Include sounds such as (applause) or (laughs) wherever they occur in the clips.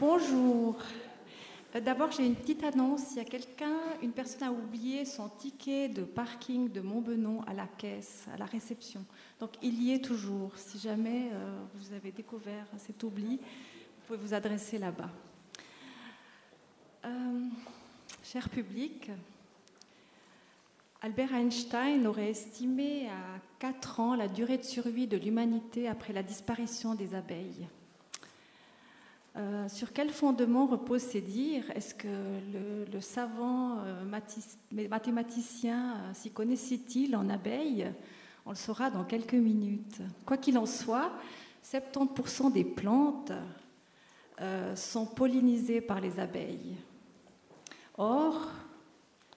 Bonjour. Euh, D'abord, j'ai une petite annonce. Il y a quelqu'un, une personne a oublié son ticket de parking de Montbenon à la caisse, à la réception. Donc, il y est toujours. Si jamais euh, vous avez découvert cet oubli, vous pouvez vous adresser là-bas. Euh, cher public, Albert Einstein aurait estimé à 4 ans la durée de survie de l'humanité après la disparition des abeilles. Euh, sur quel fondement reposent ces dires? Est-ce que le, savant euh, mathématicien euh, s'y connaissait-il en abeilles On le saura dans quelques minutes. Quoi qu'il en soit, 70% des plantes sont pollinisées par les abeilles. Or,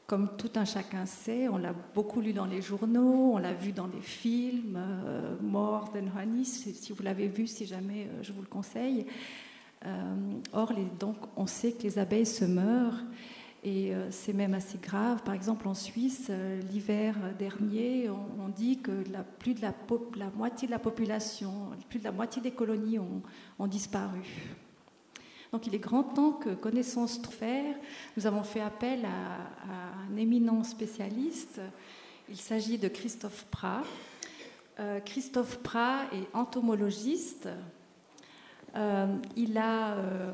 comme tout un chacun sait, on l'a beaucoup lu dans les journaux, on l'a vu dans les films, euh, More Honey, si vous l'avez vu, si jamais je vous le conseille. Euh, or, donc, on sait que les abeilles se meurent et euh, c'est même assez grave. Par exemple, en Suisse, euh, l'hiver dernier, on, dit que plus de la, moitié de la population, plus de la moitié des colonies ont, disparu. Donc, il est grand temps que Connaissance faire. Nous avons fait appel à, un éminent spécialiste. Il s'agit de Christophe Prat. Christophe Prat est entomologiste. Euh, il a euh,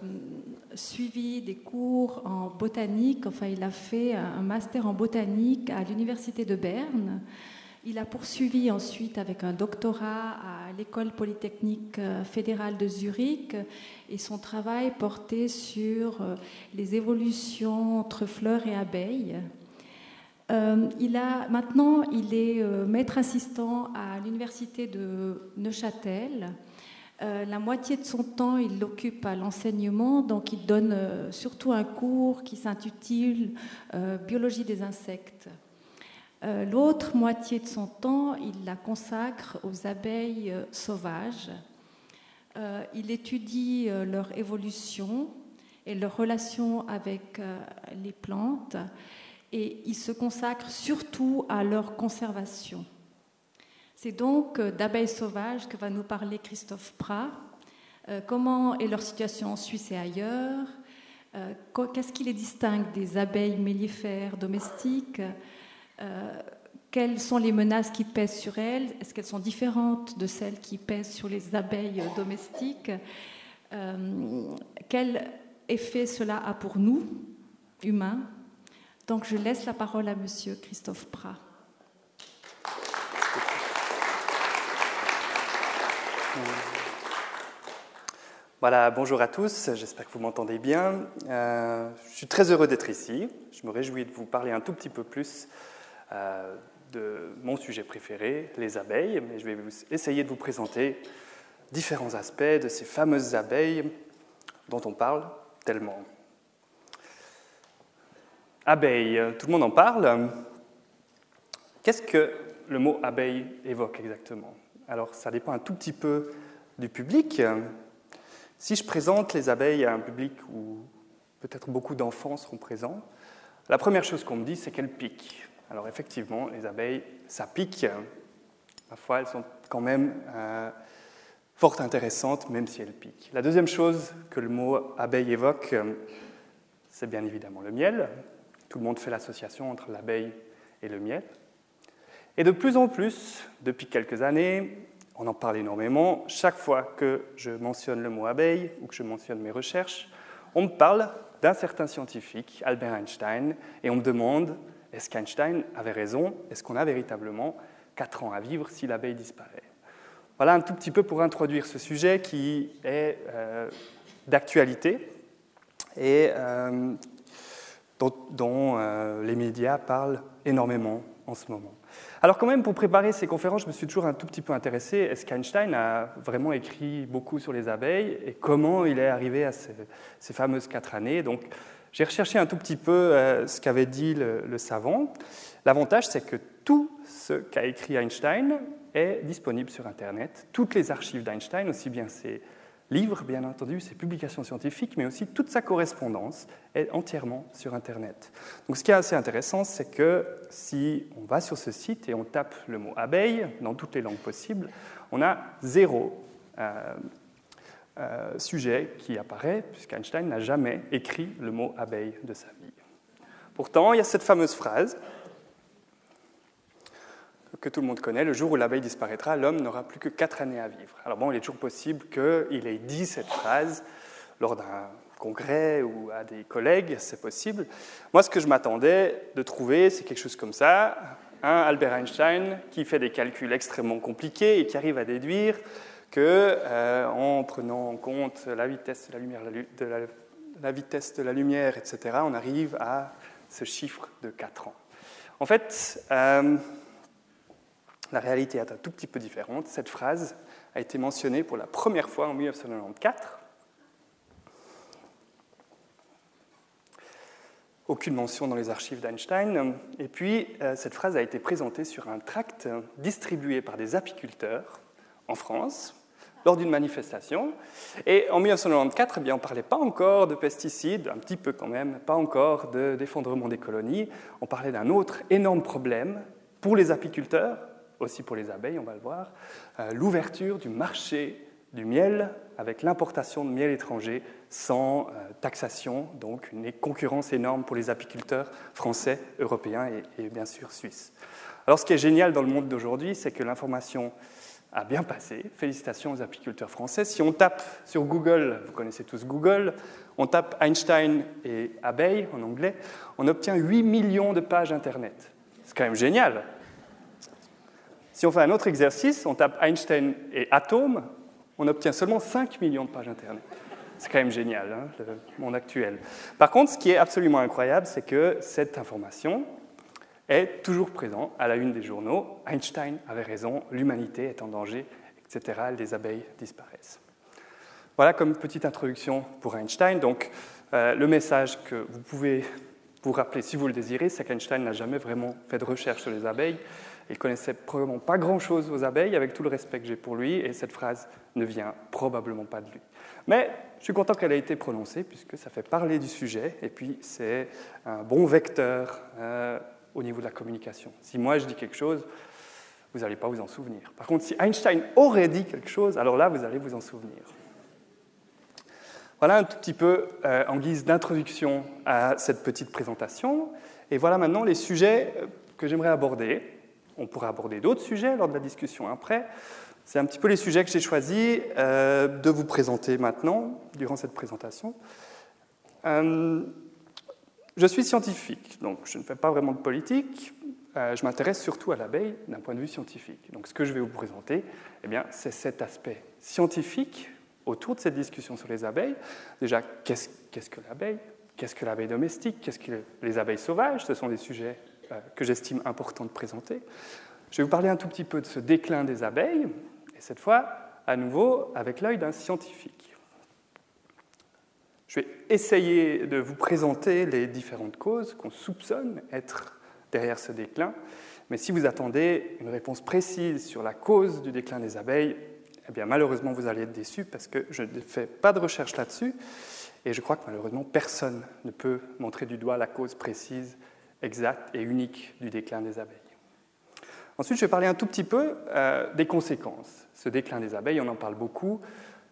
suivi des cours en botanique, enfin il a fait un master en botanique à l'université de Berne. Il a poursuivi ensuite avec un doctorat à l'école polytechnique euh, fédérale de Zurich et son travail portait sur les évolutions entre fleurs et abeilles. Il a, maintenant, il est maître assistant à l'université de Neuchâtel. Euh, la moitié de son temps, il l'occupe à l'enseignement, donc il donne euh, surtout un cours qui s'intitule euh, Biologie des insectes. L'autre moitié de son temps, il la consacre aux abeilles sauvages. Il étudie leur évolution et leur relation avec les plantes et il se consacre surtout à leur conservation. C'est donc euh, d'abeilles sauvages que va nous parler Christophe Prat. Euh, comment est leur situation en Suisse et ailleurs? Euh, Qu'est-ce qui les distingue des abeilles mellifères domestiques? Quelles sont les menaces qui pèsent sur elles? Est-ce qu'elles sont différentes de celles qui pèsent sur les abeilles domestiques? Quel effet cela a pour nous, humains? Donc je laisse la parole à Monsieur Christophe Prat. Voilà, bonjour à tous, j'espère que vous m'entendez bien. Euh, je suis très heureux d'être ici. Je me réjouis de vous parler un tout petit peu plus euh, de mon sujet préféré, les abeilles, mais je vais essayer de vous présenter différents aspects de ces fameuses abeilles dont on parle tellement. Abeilles, tout le monde en parle? Qu'est-ce que le mot abeille évoque exactement? Alors, ça dépend un tout petit peu du public. Si je présente les abeilles à un public où peut-être beaucoup d'enfants seront présents, la première chose qu'on me dit, c'est qu'elles piquent. Alors effectivement, les abeilles, ça pique. Parfois, elles sont quand même euh, fort intéressantes, même si elles piquent. La deuxième chose que le mot abeille évoque, c'est bien évidemment le miel. Tout le monde fait l'association entre l'abeille et le miel. Et de plus en plus, depuis quelques années, on en parle énormément, chaque fois que je mentionne le mot abeille ou que je mentionne mes recherches, on me parle d'un certain scientifique, Albert Einstein, et on me demande est-ce qu'Einstein avait raison? Est-ce qu'on a véritablement 4 ans à vivre si l'abeille disparaît? Voilà un tout petit peu pour introduire ce sujet qui est euh, d'actualité et euh, dont, euh, les médias parlent énormément en ce moment. Alors quand même, pour préparer ces conférences, je me suis toujours un tout petit peu intéressé, est-ce qu'Einstein a vraiment écrit beaucoup sur les abeilles et comment il est arrivé à ces, fameuses quatre années? Donc j'ai recherché un tout petit peu euh, ce qu'avait dit le, le savant. L'avantage, c'est que tout ce qu'a écrit Einstein est disponible sur Internet. Toutes les archives d'Einstein, aussi bien ses livres, bien entendu, ses publications scientifiques, mais aussi toute sa correspondance est entièrement sur Internet. Donc ce qui est assez intéressant, c'est que si on va sur ce site et on tape le mot abeille dans toutes les langues possibles, on a zéro euh, euh, sujet qui apparaît, puisqu'Einstein n'a jamais écrit le mot abeille de sa vie. Pourtant, il y a cette fameuse phrase que tout le monde connaît, le jour où l'abeille disparaîtra, l'homme n'aura plus que quatre années à vivre. Alors bon, il est toujours possible qu'il ait dit cette phrase lors d'un congrès ou à des collègues, c'est possible. Moi, ce que je m'attendais de trouver, c'est quelque chose comme ça, un Albert Einstein qui fait des calculs extrêmement compliqués et qui arrive à déduire que, euh, en prenant en compte la vitesse de la lumière, de la, vitesse de la lumière, etc., on arrive à ce chiffre de 4 ans. En fait, euh, la réalité est un tout petit peu différente. Cette phrase a été mentionnée pour la première fois en 1994. Aucune mention dans les archives d'Einstein. Et puis, euh, cette phrase a été présentée sur un tract distribué par des apiculteurs en France lors d'une manifestation. Et en 1994, eh bien, on ne parlait pas encore de pesticides, un petit peu quand même, pas encore d'effondrement des colonies. On parlait d'un autre énorme problème pour les apiculteurs, aussi pour les abeilles, on va le voir, euh, l'ouverture du marché du miel avec l'importation de miel étranger sans euh, taxation, donc une concurrence énorme pour les apiculteurs français, européens et, bien sûr suisses. Alors ce qui est génial dans le monde d'aujourd'hui, c'est que l'information a bien passé. Félicitations aux apiculteurs français. Si on tape sur Google, vous connaissez tous Google, on tape Einstein et abeilles en anglais, on obtient 8 millions de pages Internet. C'est quand même génial. Si on fait un autre exercice, on tape Einstein et atome, on obtient seulement 5 millions de pages Internet. C'est quand même génial, hein, le monde actuel. Par contre, ce qui est absolument incroyable, c'est que cette information est toujours présente à la une des journaux. Einstein avait raison, l'humanité est en danger, etc. Les abeilles disparaissent. Voilà comme petite introduction pour Einstein. Donc, euh, le message que vous pouvez vous rappeler si vous le désirez, c'est qu'Einstein n'a jamais vraiment fait de recherche sur les abeilles. Il connaissait probablement pas grand-chose aux abeilles, avec tout le respect que j'ai pour lui, et cette phrase ne vient probablement pas de lui. Mais je suis content qu'elle ait été prononcée, puisque ça fait parler du sujet, et puis c'est un bon vecteur euh, au niveau de la communication. Si moi je dis quelque chose, vous n'allez pas vous en souvenir. Par contre, si Einstein aurait dit quelque chose, alors là, vous allez vous en souvenir. Voilà un tout petit peu euh, en guise d'introduction à cette petite présentation. Et voilà maintenant les sujets euh, que j'aimerais aborder. On pourrait aborder d'autres sujets lors de la discussion après. C'est un petit peu les sujets que j'ai choisi euh, de vous présenter maintenant, durant cette présentation. Euh, je suis scientifique, donc je ne fais pas vraiment de politique. Euh, je m'intéresse surtout à l'abeille d'un point de vue scientifique. Donc ce que je vais vous présenter, eh c'est cet aspect scientifique autour de cette discussion sur les abeilles. Déjà, qu'est-ce, que l'abeille? Qu'est-ce que l'abeille domestique? Qu'est-ce que les abeilles sauvages? Ce sont des sujets que j'estime important de présenter. Je vais vous parler un tout petit peu de ce déclin des abeilles, et cette fois, à nouveau, avec l'œil d'un scientifique. Je vais essayer de vous présenter les différentes causes qu'on soupçonne être derrière ce déclin, mais si vous attendez une réponse précise sur la cause du déclin des abeilles, eh bien malheureusement vous allez être déçu parce que je ne fais pas de recherche là-dessus et je crois que malheureusement personne ne peut montrer du doigt la cause précise exact et unique du déclin des abeilles. Ensuite, je vais parler un tout petit peu euh, des conséquences. Ce déclin des abeilles, on en parle beaucoup.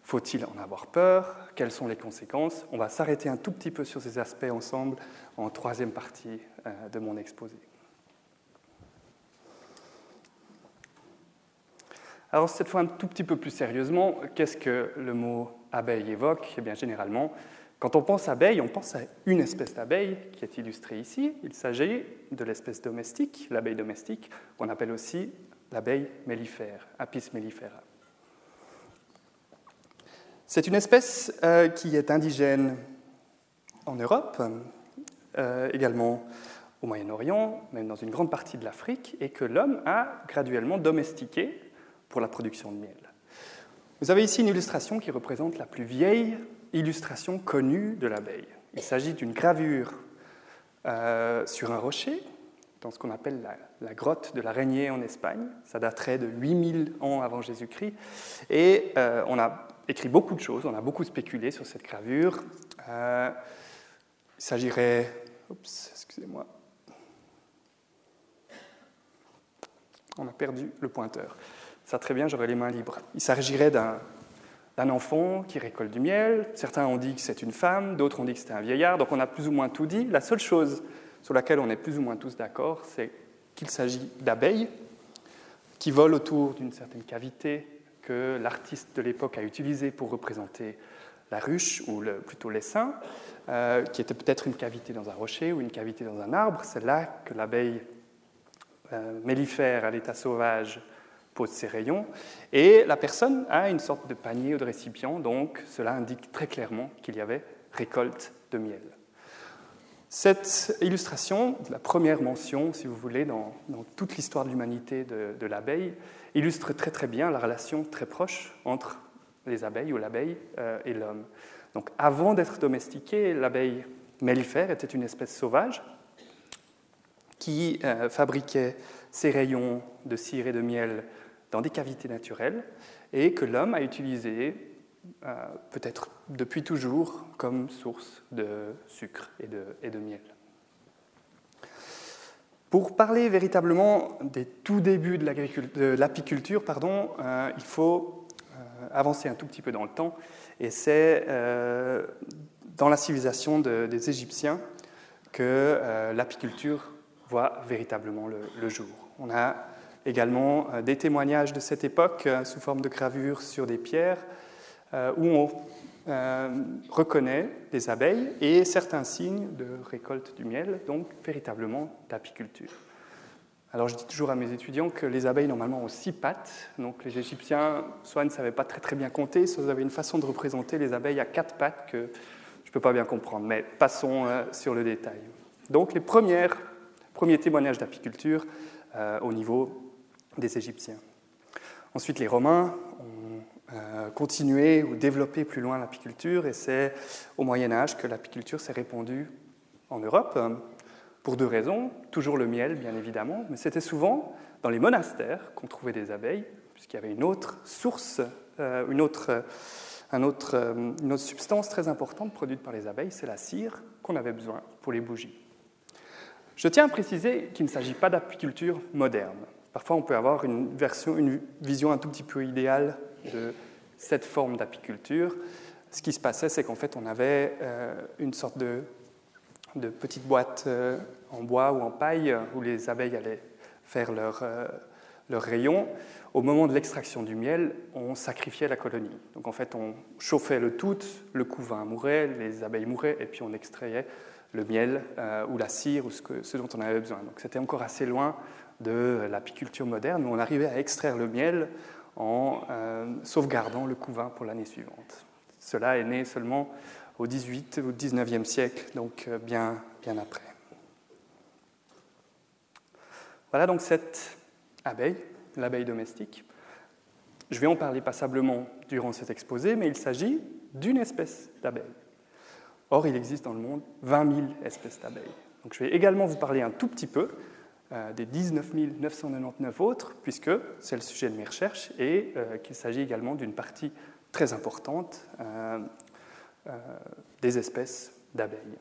Faut-il en avoir peur? Quelles sont les conséquences? On va s'arrêter un tout petit peu sur ces aspects ensemble en troisième partie euh, de mon exposé. Alors cette fois un tout petit peu plus sérieusement, qu'est-ce que le mot abeille évoque? Eh bien généralement, quand on pense abeille, on pense à une espèce d'abeille qui est illustrée ici. Il s'agit de l'espèce domestique, l'abeille domestique, qu'on appelle aussi l'abeille mellifère, Apis mellifera. C'est une espèce euh, qui est indigène en Europe, euh, également au Moyen-Orient, même dans une grande partie de l'Afrique, et que l'homme a graduellement domestiqué pour la production de miel. Vous avez ici une illustration qui représente la plus vieille illustration connue de l'abeille. Il s'agit d'une gravure euh, sur un rocher, dans ce qu'on appelle la, grotte de l'araignée en Espagne. Ça daterait de 8000 ans avant Jésus-Christ. Et euh, on a écrit beaucoup de choses, on a beaucoup spéculé sur cette gravure. Euh, il s'agirait. Oups, excusez-moi. On a perdu le pointeur. Ça très bien, j'aurais les mains libres. Il s'agirait d'un d'un enfant qui récolte du miel. Certains ont dit que c'est une femme, d'autres ont dit que c'était un vieillard. Donc on a plus ou moins tout dit. La seule chose sur laquelle on est plus ou moins tous d'accord, c'est qu'il s'agit d'abeilles qui volent autour d'une certaine cavité que l'artiste de l'époque a utilisée pour représenter la ruche, ou plutôt l'essaim, euh, qui était peut-être une cavité dans un rocher ou une cavité dans un arbre. C'est là que l'abeille euh, mellifère à l'état sauvage pose ses rayons. Et la personne a une sorte de panier ou de récipient, donc cela indique très clairement qu'il y avait récolte de miel. Cette illustration, la première mention, si vous voulez, dans, toute l'histoire de l'humanité de, l'abeille, illustre très très bien la relation très proche entre les abeilles ou l'abeille euh, et l'homme. Donc avant d'être domestiquée, l'abeille mellifère était une espèce sauvage qui euh, fabriquait ses rayons de cire et de miel dans des cavités naturelles et que l'homme a utilisé euh, peut-être depuis toujours comme source de sucre et de, miel. Pour parler véritablement des tout débuts de l'apiculture, euh, il faut euh, avancer un tout petit peu dans le temps, et c'est dans la civilisation des Égyptiens que l'apiculture voit véritablement le, le, jour. On a également des témoignages de cette époque sous forme de gravures sur des pierres euh, où on euh, reconnaît des abeilles et certains signes de récolte du miel, donc véritablement d'apiculture. Alors je dis toujours à mes étudiants que les abeilles normalement ont six pattes, donc les Égyptiens soit ne savaient pas très très bien compter, soit ils avaient une façon de représenter les abeilles à quatre pattes que je ne peux pas bien comprendre, mais passons euh, sur le détail. Donc les premières, premiers témoignages d'apiculture au niveau des Égyptiens. Ensuite les Romains ont euh, continuer ou développer plus loin l'apiculture, et c'est au Moyen Âge que l'apiculture s'est répandue en Europe, euh, pour deux raisons. Toujours le miel, bien évidemment, mais c'était souvent dans les monastères qu'on trouvait des abeilles, puisqu'il y avait une autre source, euh, une, autre, un autre, une autre substance très importante produite par les abeilles, c'est la cire qu'on avait besoin pour les bougies. Je tiens à préciser qu'il ne s'agit pas d'apiculture moderne. Parfois, on peut avoir une, version, une vision un tout petit peu idéale de cette forme d'apiculture, ce qui se passait, c'est qu'en fait, on avait euh, une sorte de, petite boîte euh, en bois ou en paille où les abeilles allaient faire leur, euh, leur rayon. Au moment de l'extraction du miel, on sacrifiait la colonie. Donc en fait, on chauffait le tout, le couvain mourait, les abeilles mouraient, et puis on extrayait le miel ou la cire ou ce, ce dont on avait besoin. Donc c'était encore assez loin de l'apiculture moderne où on arrivait à extraire le miel en euh, sauvegardant le couvain pour l'année suivante. Cela est né seulement au XVIIIe ou XIXe siècle, donc euh, bien, bien après. Voilà donc cette abeille, l'abeille domestique. Je vais en parler passablement durant cet exposé, mais il s'agit d'une espèce d'abeille. Or, il existe dans le monde 20 000 espèces d'abeilles. Donc, je vais également vous parler un tout petit peu des 19 999 autres, puisque c'est le sujet de mes recherches, et euh, qu'il s'agit également d'une partie très importante euh, des espèces d'abeilles.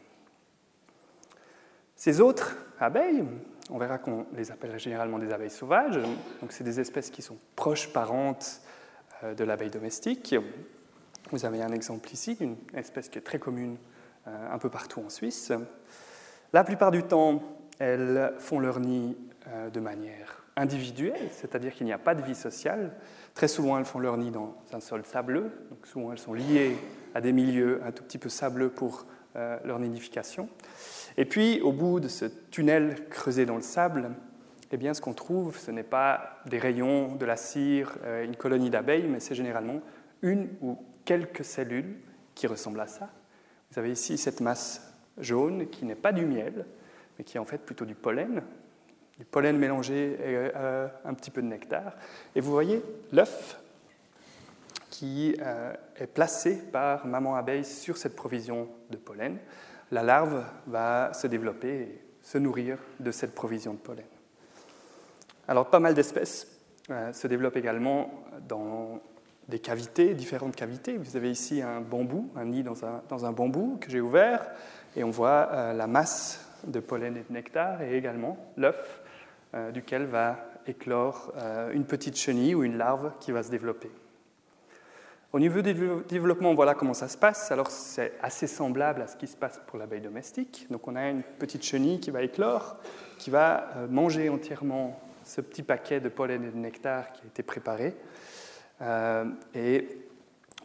Ces autres abeilles, on verra qu'on les appelle généralement des abeilles sauvages, donc c'est des espèces qui sont proches parentes de l'abeille domestique. Vous avez un exemple ici d'une espèce qui est très commune un peu partout en Suisse. La plupart du temps, elles font leur nid euh, de manière individuelle, c'est-à-dire qu'il n'y a pas de vie sociale. Très souvent, elles font leur nid dans un sol sableux, donc souvent elles sont liées à des milieux un tout petit peu sableux pour euh, leur nidification. Et puis, au bout de ce tunnel creusé dans le sable, eh bien, ce qu'on trouve, ce n'est pas des rayons, de la cire, euh, une colonie d'abeilles, mais c'est généralement une ou quelques cellules qui ressemblent à ça. Vous avez ici cette masse jaune qui n'est pas du miel, mais qui est en fait plutôt du pollen, du pollen mélangé à euh, un petit peu de nectar. Et vous voyez l'œuf qui euh, est placé par maman abeille sur cette provision de pollen. La larve va se développer et se nourrir de cette provision de pollen. Alors, pas mal d'espèces euh, se développent également dans des cavités, différentes cavités. Vous avez ici un bambou, un nid dans un, dans un bambou que j'ai ouvert, et on voit la masse de pollen et de nectar, et également l'œuf euh, duquel va éclore euh, une petite chenille ou une larve qui va se développer. Au niveau du développement, voilà comment ça se passe. Alors c'est assez semblable à ce qui se passe pour l'abeille domestique. Donc on a une petite chenille qui va éclore, qui va euh, manger entièrement ce petit paquet de pollen et de nectar qui a été préparé. Et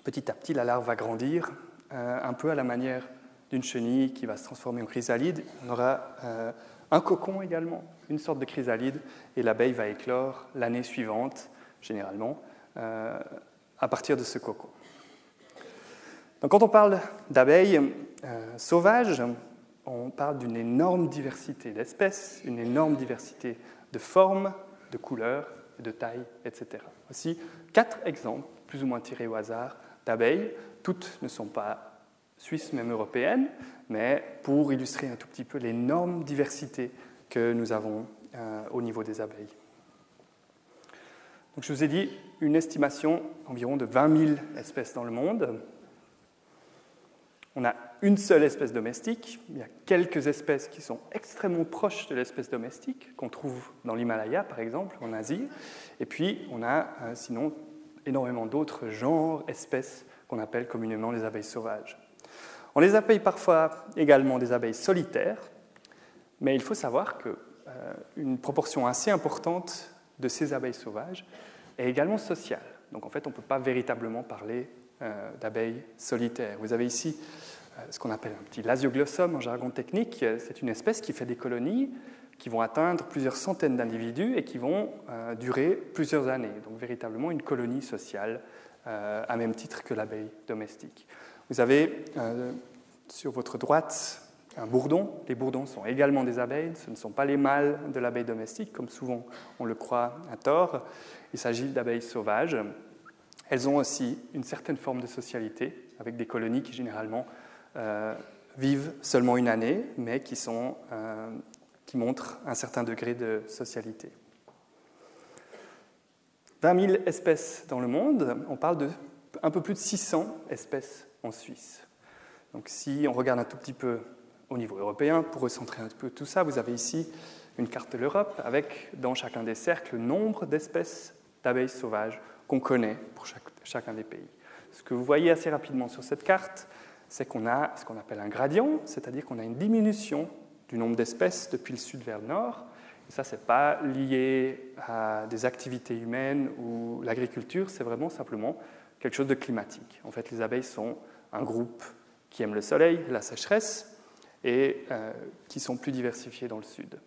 petit à petit, la larve va grandir, un peu à la manière d'une chenille qui va se transformer en chrysalide. On aura un cocon également, une sorte de chrysalide, et l'abeille va éclore l'année suivante, généralement à partir de ce coco. Donc, quand on parle d'abeilles euh, sauvages, on parle d'une énorme diversité d'espèces, une énorme diversité de formes, de couleurs, de tailles, etc. Voici quatre exemples, plus ou moins tirés au hasard, d'abeilles. Toutes ne sont pas suisses, même européennes, mais pour illustrer un tout petit peu l'énorme diversité que nous avons euh, au niveau des abeilles. Donc, je vous ai dit une estimation environ de 20 000 espèces dans le monde. On a une seule espèce domestique. Il y a quelques espèces qui sont extrêmement proches de l'espèce domestique, qu'on trouve dans l'Himalaya, par exemple, en Asie. Et puis, on a euh, sinon énormément d'autres genres, espèces qu'on appelle communément les abeilles sauvages. On les appelle parfois également des abeilles solitaires, mais il faut savoir qu'une euh, proportion assez importante de ces abeilles sauvages est également sociale. Donc en fait, on ne peut pas véritablement parler euh, d'abeilles solitaires. Vous avez ici euh, ce qu'on appelle un petit lasioglossum en jargon technique. C'est une espèce qui fait des colonies qui vont atteindre plusieurs centaines d'individus et qui vont durer plusieurs années. Donc véritablement une colonie sociale à même titre que l'abeille domestique. Vous avez sur votre droite un bourdon. Les bourdons sont également des abeilles, ce ne sont pas les mâles de l'abeille domestique, comme souvent on le croit à tort. Il s'agit d'abeilles sauvages. Elles ont aussi une certaine forme de socialité, avec des colonies qui généralement euh, vivent seulement une année, mais qui, sont, euh, qui montrent un certain degré de socialité. 20 000 espèces dans le monde, on parle de un peu plus de 600 espèces en Suisse. Donc si on regarde un tout petit peu au niveau européen, pour recentrer un peu tout ça, vous avez ici une carte de l'Europe avec dans chacun des cercles le nombre d'espèces d'abeilles sauvages qu'on connaît pour chacun des pays. Ce que vous voyez assez rapidement sur cette carte, c'est qu'on a ce qu'on appelle un gradient, c'est-à-dire qu'on a une diminution du nombre d'espèces depuis le sud vers le nord. Et ça, ce n'est pas lié à des activités humaines ou l'agriculture, c'est vraiment simplement quelque chose de climatique. En fait, les abeilles sont un groupe qui aime le soleil, la sécheresse, et euh, qui sont plus diversifiés dans le sud.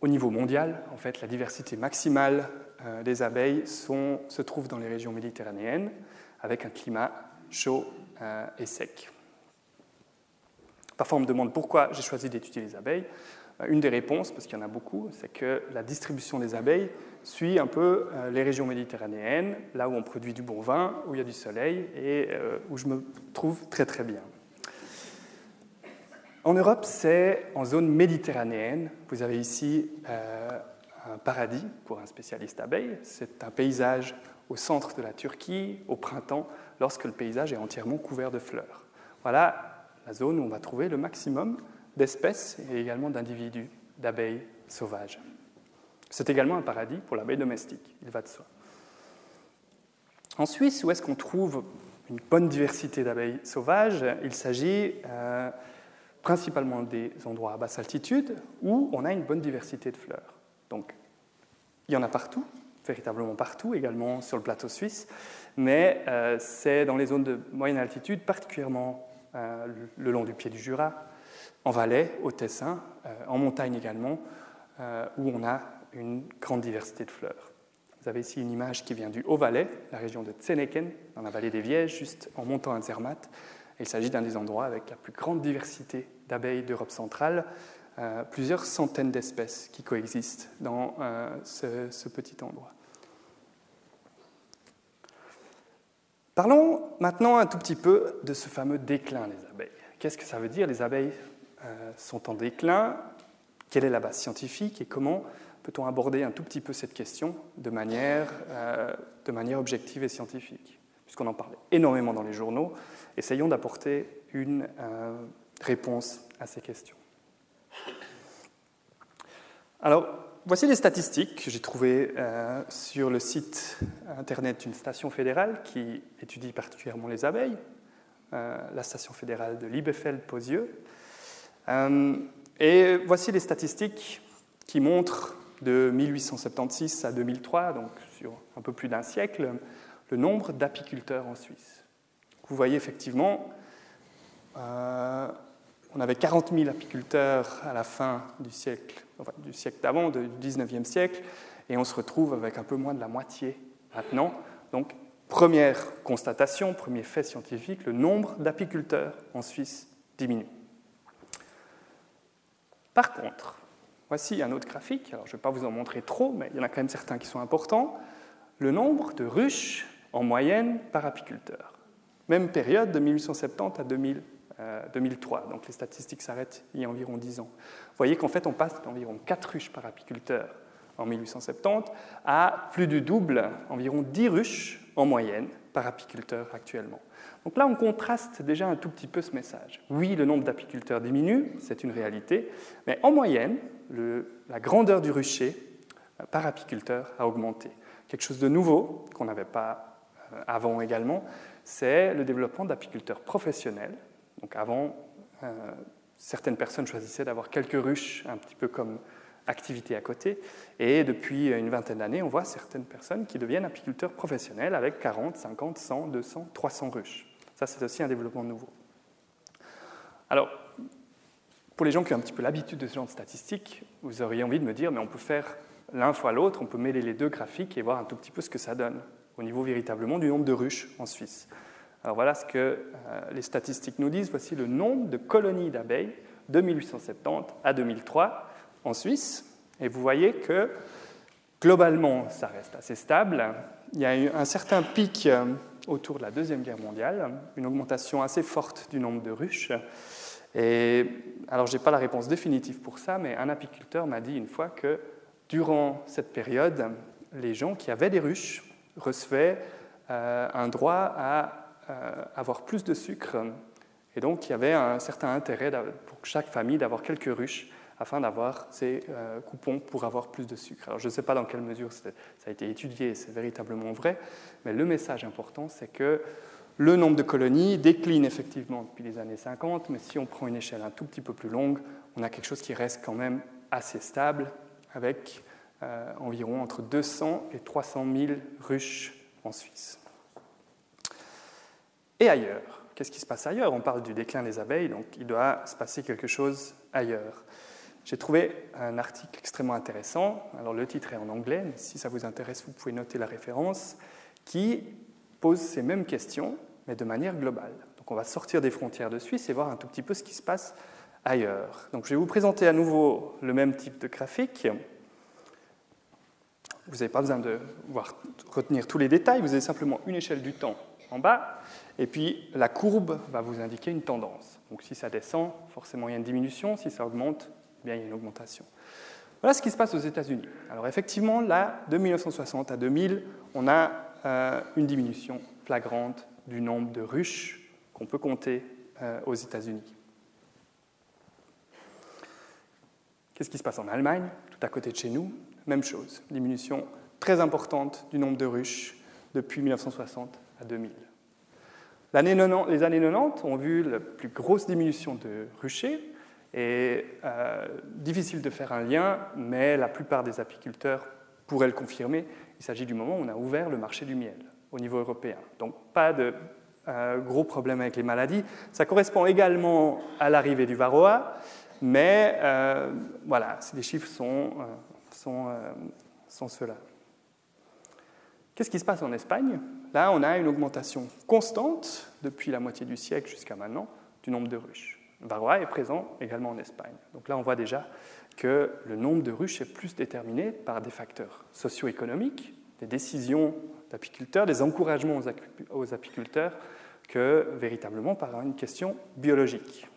Au niveau mondial, en fait, la diversité maximale euh, des abeilles se trouve dans les régions méditerranéennes, avec un climat chaud euh, et sec. Parfois, on me demande pourquoi j'ai choisi d'étudier les abeilles. Une des réponses, parce qu'il y en a beaucoup, c'est que la distribution des abeilles suit un peu euh, les régions méditerranéennes, là où on produit du bon vin, où il y a du soleil et euh, où je me trouve très très bien. En Europe, c'est en zone méditerranéenne. Vous avez ici euh, un paradis pour un spécialiste abeille. C'est un paysage au centre de la Turquie, au printemps, lorsque le paysage est entièrement couvert de fleurs. Voilà la zone où on va trouver le maximum d'espèces et également d'individus, d'abeilles sauvages. C'est également un paradis pour l'abeille domestique, il va de soi. En Suisse, où est-ce qu'on trouve une bonne diversité d'abeilles sauvages? Il s'agit euh, principalement des endroits à basse altitude où on a une bonne diversité de fleurs. Donc, il y en a partout, véritablement partout, également sur le plateau suisse, mais euh, c'est dans les zones de moyenne altitude, particulièrement euh, le long du pied du Jura, en Valais, au Tessin, en montagne également, où on a une grande diversité de fleurs. Vous avez ici une image qui vient du Haut-Valais, la région de Tseneken, dans la vallée des Vièges, juste en montant à Zermatt. Il s'agit d'un des endroits avec la plus grande diversité d'abeilles d'Europe centrale, euh, plusieurs centaines d'espèces qui coexistent dans euh, ce, petit endroit. Parlons maintenant un tout petit peu de ce fameux déclin des abeilles. Qu'est-ce que ça veut dire Les abeilles? euh, sont en déclin. Quelle est la base scientifique et comment peut-on aborder un tout petit peu cette question de manière, euh, de manière objective et scientifique? Puisqu'on en parle énormément dans les journaux, essayons d'apporter une euh, réponse à ces questions. Alors, voici les statistiques que j'ai trouvées euh, sur le site internet d'une station fédérale qui étudie particulièrement les abeilles, euh, la station fédérale de Liebefeld-Posieux. Et voici les statistiques qui montrent de 1876 à 2003, donc sur un peu plus d'un siècle, le nombre d'apiculteurs en Suisse. Vous voyez effectivement, euh, on avait 40 000 apiculteurs à la fin du siècle, du siècle d'avant, du 19e siècle, et on se retrouve avec un peu moins de la moitié maintenant. Donc, première constatation, premier fait scientifique, le nombre d'apiculteurs en Suisse diminue. Par contre, voici un autre graphique, alors je ne vais pas vous en montrer trop, mais il y en a quand même certains qui sont importants, le nombre de ruches en moyenne par apiculteur. Même période de 1870 à 2000, 2003, euh, donc les statistiques s'arrêtent il y a environ 10 ans. Vous voyez qu'en fait on passe d'environ 4 ruches par apiculteur en 1870 à plus du double, environ 10 ruches en moyenne par apiculteur actuellement. Donc là, on contraste déjà un tout petit peu ce message. Oui, le nombre d'apiculteurs diminue, c'est une réalité, mais en moyenne, la grandeur du rucher euh, par apiculteur a augmenté. Quelque chose de nouveau qu'on n'avait pas euh, avant également, c'est le développement d'apiculteurs professionnels. Donc avant, euh, certaines personnes choisissaient d'avoir quelques ruches, un petit peu comme activité à côté. Et depuis une vingtaine d'années, on voit certaines personnes qui deviennent apiculteurs professionnels avec 40, 50, 100, 200, 300 ruches. Ça, c'est aussi un développement nouveau. Alors, pour les gens qui ont un petit peu l'habitude de ce genre de statistiques, vous auriez envie de me dire, mais on peut faire l'un fois l'autre, on peut mêler les deux graphiques et voir un tout petit peu ce que ça donne au niveau véritablement du nombre de ruches en Suisse. Alors voilà ce que euh, les statistiques nous disent. Voici le nombre de colonies d'abeilles de 1870 à 2003 en Suisse. Et vous voyez que globalement, ça reste assez stable. Il y a eu un certain pic euh, autour de la Deuxième Guerre mondiale, une augmentation assez forte du nombre de ruches. Et alors, je n'ai pas la réponse définitive pour ça, mais un apiculteur m'a dit une fois que durant cette période, les gens qui avaient des ruches recevaient euh, un droit à euh, avoir plus de sucre. Et donc, il y avait un certain intérêt pour chaque famille d'avoir quelques ruches afin d'avoir ces euh, coupons pour avoir plus de sucre. Alors, je ne sais pas dans quelle mesure ça a été étudié, c'est véritablement vrai, mais le message important, c'est que le nombre de colonies décline effectivement depuis les années 50, mais si on prend une échelle un tout petit peu plus longue, on a quelque chose qui reste quand même assez stable avec euh, environ entre 200 et 300 000 ruches en Suisse. Et ailleurs, qu'est-ce qui se passe ailleurs? On parle du déclin des abeilles, donc il doit se passer quelque chose ailleurs. J'ai trouvé un article extrêmement intéressant, alors le titre est en anglais, mais si ça vous intéresse, vous pouvez noter la référence, qui pose ces mêmes questions, mais de manière globale. Donc on va sortir des frontières de Suisse et voir un tout petit peu ce qui se passe ailleurs. Donc je vais vous présenter à nouveau le même type de graphique. Vous n'avez pas besoin de voir, retenir tous les détails, vous avez simplement une échelle du temps en bas, et puis la courbe va vous indiquer une tendance. Donc si ça descend, forcément il y a une diminution, si ça augmente, eh il y a une augmentation. Voilà ce qui se passe aux États-Unis. Alors effectivement, là, de 1960 à 2000, on a euh, une diminution flagrante du nombre de ruches qu'on peut compter euh, aux États-Unis. Qu'est-ce qui se passe en Allemagne, tout à côté de chez nous? Même chose, diminution très importante du nombre de ruches depuis 1960 à 2000. les années 90 ont vu la plus grosse diminution de ruchers, et euh, difficile de faire un lien, mais la plupart des apiculteurs pourraient le confirmer. Il s'agit du moment où on a ouvert le marché du miel au niveau européen. Donc pas de euh, gros problèmes avec les maladies. Ça correspond également à l'arrivée du varroa, mais euh, voilà, les chiffres sont, sont ceux-là. Qu'est-ce qui se passe en Espagne? Là, on a une augmentation constante depuis la moitié du siècle jusqu'à maintenant du nombre de ruches. Varroa est présent également en Espagne. Donc là, on voit déjà que le nombre de ruches est plus déterminé par des facteurs socio-économiques, des décisions d'apiculteurs, des encouragements aux apiculteurs, que véritablement par une question biologique.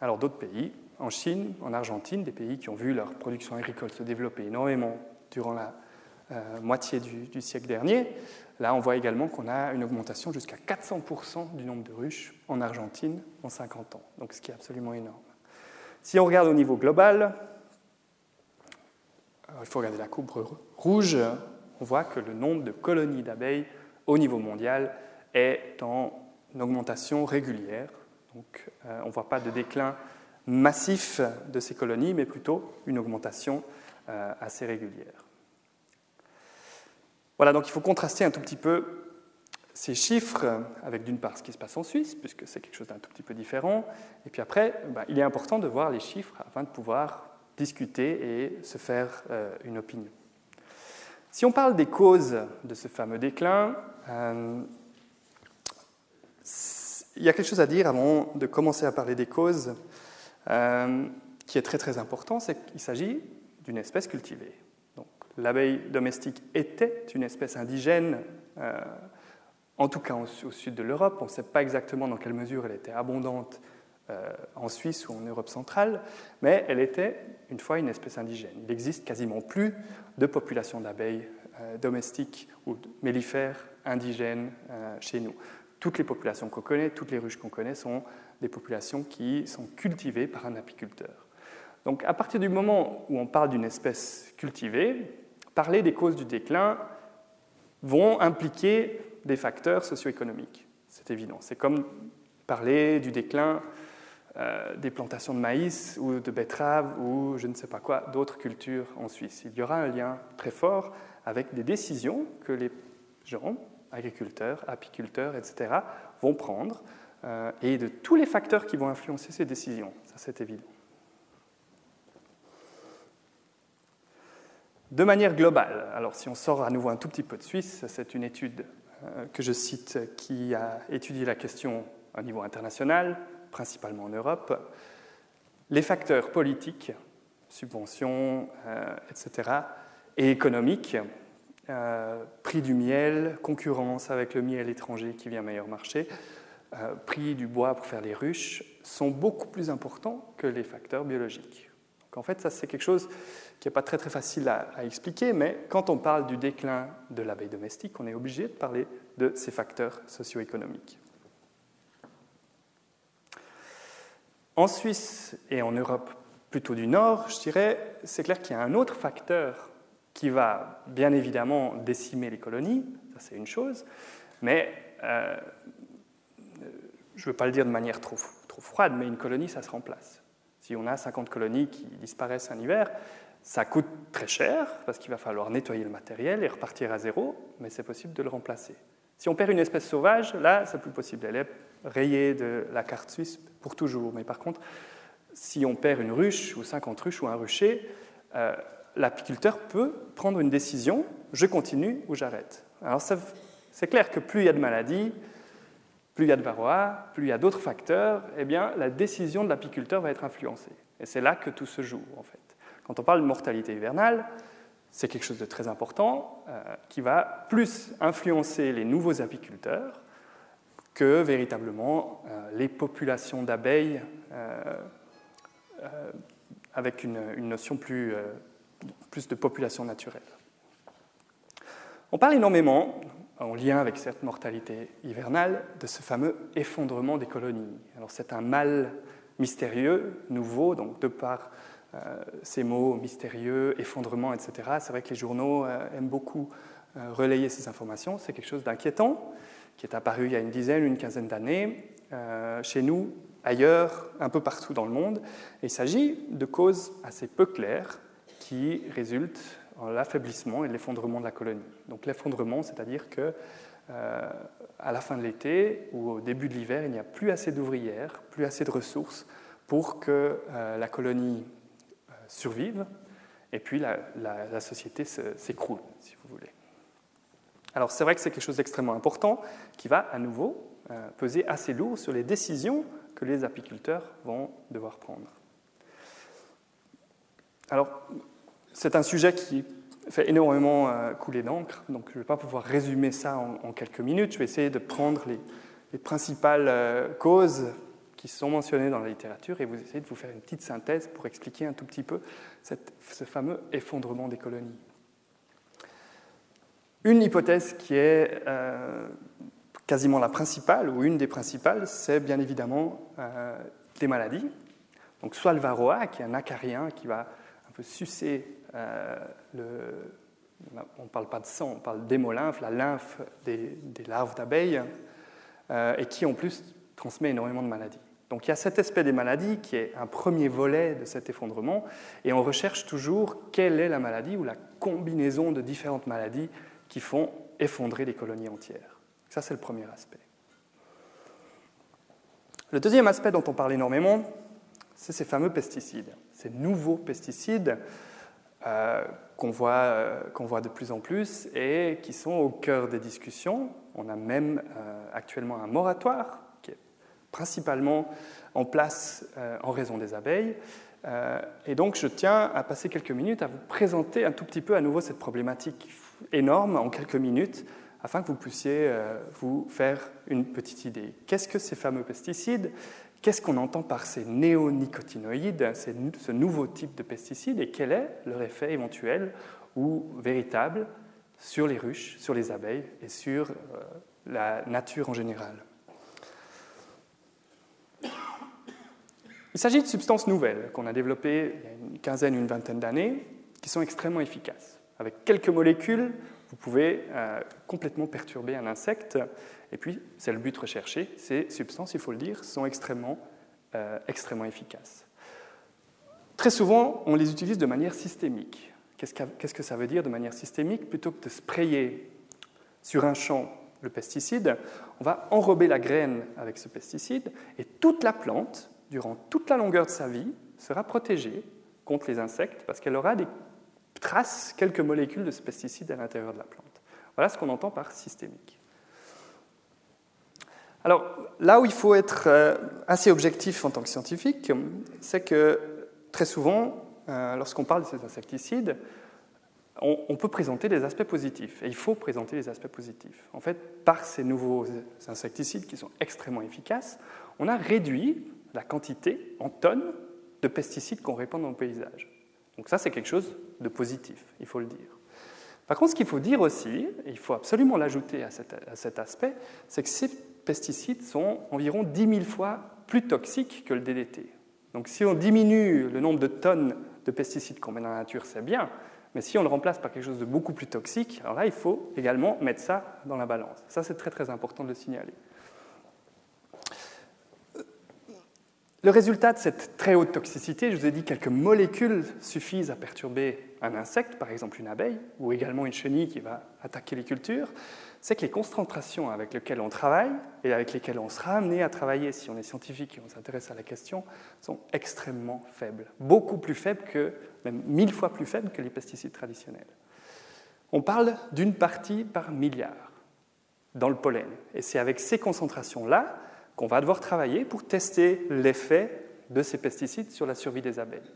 Alors d'autres pays, en Chine, en Argentine, des pays qui ont vu leur production agricole se développer énormément durant la euh, moitié du, siècle dernier. Là, on voit également qu'on a une augmentation jusqu'à 400% du nombre de ruches en Argentine en 50 ans, donc ce qui est absolument énorme. Si on regarde au niveau global, il faut regarder la courbe rouge, on voit que le nombre de colonies d'abeilles au niveau mondial est en augmentation régulière. Donc euh, on ne voit pas de déclin massif de ces colonies, mais plutôt une augmentation euh, assez régulière. Voilà, donc il faut contraster un tout petit peu ces chiffres avec d'une part ce qui se passe en Suisse, puisque c'est quelque chose d'un tout petit peu différent, et puis après, bah, il est important de voir les chiffres afin de pouvoir discuter et se faire euh, une opinion. Si on parle des causes de ce fameux déclin, euh, il y a quelque chose à dire avant de commencer à parler des causes euh, qui est très très important, c'est qu'il s'agit d'une espèce cultivée. L'abeille domestique était une espèce indigène, euh, en tout cas au, sud de l'Europe. On ne sait pas exactement dans quelle mesure elle était abondante en Suisse ou en Europe centrale, mais elle était une fois une espèce indigène. Il n'existe quasiment plus de population d'abeilles domestiques ou mellifères indigènes chez nous. Toutes les populations qu'on connaît, toutes les ruches qu'on connaît sont des populations qui sont cultivées par un apiculteur. Donc à partir du moment où on parle d'une espèce cultivée, parler des causes du déclin vont impliquer des facteurs socio-économiques. C'est évident. C'est comme parler du déclin euh, des plantations de maïs ou de betteraves ou je ne sais pas quoi, d'autres cultures en Suisse. Il y aura un lien très fort avec des décisions que les gens agriculteurs, apiculteurs, etc., vont prendre, euh, et de tous les facteurs qui vont influencer ces décisions. Ça, c'est évident. De manière globale, alors si on sort à nouveau un tout petit peu de Suisse, c'est une étude euh, que je cite qui a étudié la question au niveau international, principalement en Europe. Les facteurs politiques, subventions, euh, etc., et économiques euh, prix du miel, concurrence avec le miel étranger qui vient meilleur marché, prix du bois pour faire les ruches, sont beaucoup plus importants que les facteurs biologiques. En fait, ça c'est quelque chose qui n'est pas très facile à, expliquer, mais quand on parle du déclin de l'abeille domestique, on est obligé de parler de ces facteurs socio-économiques. En Suisse et en Europe plutôt du Nord, je dirais, c'est clair qu'il y a un autre facteur qui va bien évidemment décimer les colonies, ça c'est une chose, mais euh, je ne veux pas le dire de manière trop froide, mais une colonie, ça se remplace. Si on a 50 colonies qui disparaissent un hiver, ça coûte très cher parce qu'il va falloir nettoyer le matériel et repartir à zéro, mais c'est possible de le remplacer. Si on perd une espèce sauvage, là, c'est plus possible. Elle est rayée de la carte suisse pour toujours. Mais par contre, si on perd une ruche ou 50 ruches ou un rucher, euh, l'apiculteur peut prendre une décision, je continue ou j'arrête. Alors c'est clair que plus il y a de maladies, plus il y a de varroa, plus il y a d'autres facteurs, eh bien la décision de l'apiculteur va être influencée. Et c'est là que tout se joue en fait. Quand on parle de mortalité hivernale, c'est quelque chose de très important euh, qui va plus influencer les nouveaux apiculteurs que véritablement euh, les populations d'abeilles euh, avec une, notion plus de population naturelle. On parle énormément, en lien avec cette mortalité hivernale, de ce fameux effondrement des colonies. Alors c'est un mal mystérieux, nouveau, donc de par euh, ces mots mystérieux, effondrement, etc. C'est vrai que les journaux euh, aiment beaucoup euh, relayer ces informations. C'est quelque chose d'inquiétant qui est apparu il y a une dizaine, une quinzaine d'années, chez nous, ailleurs, un peu partout dans le monde. il s'agit de causes assez peu claires qui résulte en l'affaiblissement et l'effondrement de la colonie. Donc l'effondrement, c'est-à-dire que euh, à la fin de l'été ou au début de l'hiver, il n'y a plus assez d'ouvrières, plus assez de ressources pour que euh, la colonie euh, survive et puis la, la société s'écroule, si vous voulez. Alors c'est vrai que c'est quelque chose d'extrêmement important qui va à nouveau peser assez lourd sur les décisions que les apiculteurs vont devoir prendre. Alors, c'est un sujet qui fait énormément euh, couler d'encre, donc je ne vais pas pouvoir résumer ça en, quelques minutes. Je vais essayer de prendre les, principales euh, causes qui sont mentionnées dans la littérature et vous essayer de vous faire une petite synthèse pour expliquer un tout petit peu ce fameux effondrement des colonies. Une hypothèse qui est euh, quasiment la principale, ou une des principales, c'est bien évidemment les maladies. Donc soit le varroa, qui est un acarien qui va un peu sucer on ne parle pas de sang, on parle d'hémolymphe, la lymphe des, larves d'abeilles, et qui en plus transmet énormément de maladies. Donc il y a cet aspect des maladies qui est un premier volet de cet effondrement, et on recherche toujours quelle est la maladie ou la combinaison de différentes maladies qui font effondrer les colonies entières. Ça, c'est le premier aspect. Le deuxième aspect dont on parle énormément, c'est ces fameux pesticides, ces nouveaux pesticides euh, qu'on voit, euh, voit, de plus en plus et qui sont au cœur des discussions. On a même euh, actuellement un moratoire qui est principalement en place en raison des abeilles. et donc je tiens à passer quelques minutes à vous présenter un tout petit peu à nouveau cette problématique énorme en quelques minutes afin que vous puissiez vous faire une petite idée. Qu'est-ce que ces fameux pesticides? Qu'est-ce qu'on entend par ces néonicotinoïdes, ce nouveau type de pesticides, et quel est leur effet éventuel ou véritable sur les ruches, sur les abeilles et sur euh, la nature en général? Il s'agit de substances nouvelles qu'on a développées il y a une quinzaine, une vingtaine d'années, qui sont extrêmement efficaces. Avec quelques molécules, vous pouvez euh, complètement perturber un insecte et puis, c'est le but recherché. Ces substances, il faut le dire, sont extrêmement, euh, extrêmement efficaces. Très souvent, on les utilise de manière systémique. Qu'est-ce que ça veut dire de manière systémique? Plutôt que de sprayer sur un champ le pesticide, on va enrober la graine avec ce pesticide et toute la plante, durant toute la longueur de sa vie, sera protégée contre les insectes parce qu'elle aura des traces, quelques molécules de ce pesticide à l'intérieur de la plante. Voilà ce qu'on entend par systémique. Alors là où il faut être euh, assez objectif en tant que scientifique, c'est que très souvent, euh, lorsqu'on parle de ces insecticides, on, peut présenter des aspects positifs. Et il faut présenter les aspects positifs. En fait, par ces nouveaux insecticides qui sont extrêmement efficaces, on a réduit la quantité en tonnes de pesticides qu'on répand dans le paysage. Donc ça, c'est quelque chose de positif, il faut le dire. Par contre, ce qu'il faut dire aussi, et il faut absolument l'ajouter à, cet aspect, c'est que ces pesticides sont environ 10 000 fois plus toxiques que le DDT. Donc si on diminue le nombre de tonnes de pesticides qu'on met dans la nature, c'est bien, mais si on le remplace par quelque chose de beaucoup plus toxique, alors là, il faut également mettre ça dans la balance. Ça, c'est très très important de le signaler. Le résultat de cette très haute toxicité, je vous ai dit, quelques molécules suffisent à perturber un insecte, par exemple une abeille, ou également une chenille qui va attaquer les cultures c'est que les concentrations avec lesquelles on travaille et avec lesquelles on sera amené à travailler si on est scientifique et on s'intéresse à la question sont extrêmement faibles, beaucoup plus faibles que, même mille fois plus faibles que les pesticides traditionnels. On parle d'une partie par milliard dans le pollen. Et c'est avec ces concentrations-là qu'on va devoir travailler pour tester l'effet de ces pesticides sur la survie des abeilles.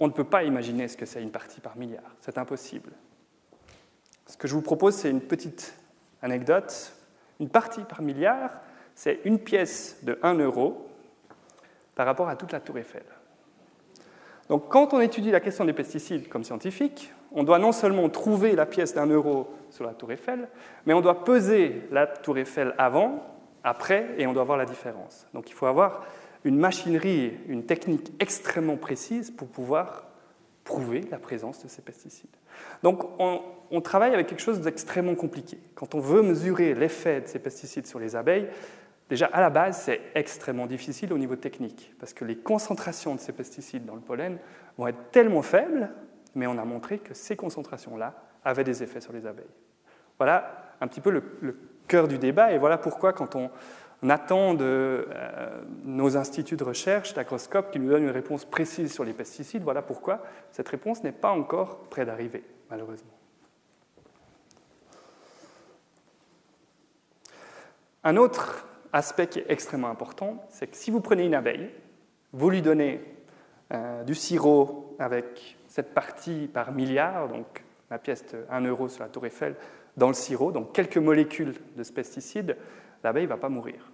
On ne peut pas imaginer ce que c'est une partie par milliard, c'est impossible. Ce que je vous propose, c'est une petite Anecdote, une partie par milliard, c'est une pièce de 1 euro par rapport à toute la tour Eiffel. Donc quand on étudie la question des pesticides comme scientifique, on doit non seulement trouver la pièce d'un euro sur la tour Eiffel, mais on doit peser la tour Eiffel avant, après, et on doit voir la différence. Donc il faut avoir une machinerie, une technique extrêmement précise pour pouvoir prouver la présence de ces pesticides. Donc on, travaille avec quelque chose d'extrêmement compliqué. Quand on veut mesurer l'effet de ces pesticides sur les abeilles, déjà à la base c'est extrêmement difficile au niveau technique, parce que les concentrations de ces pesticides dans le pollen vont être tellement faibles, mais on a montré que ces concentrations-là avaient des effets sur les abeilles. Voilà un petit peu le, cœur du débat, et voilà pourquoi quand on, attend de euh, nos instituts de recherche, l'agroscope, qui nous donnent une réponse précise sur les pesticides. Voilà pourquoi cette réponse n'est pas encore près d'arriver, malheureusement. Un autre aspect qui est extrêmement important, c'est que si vous prenez une abeille, vous lui donnez euh, du sirop avec cette partie par milliard, donc la pièce de 1 euro sur la tour Eiffel, dans le sirop, donc quelques molécules de ce pesticide, l'abeille ne va pas mourir.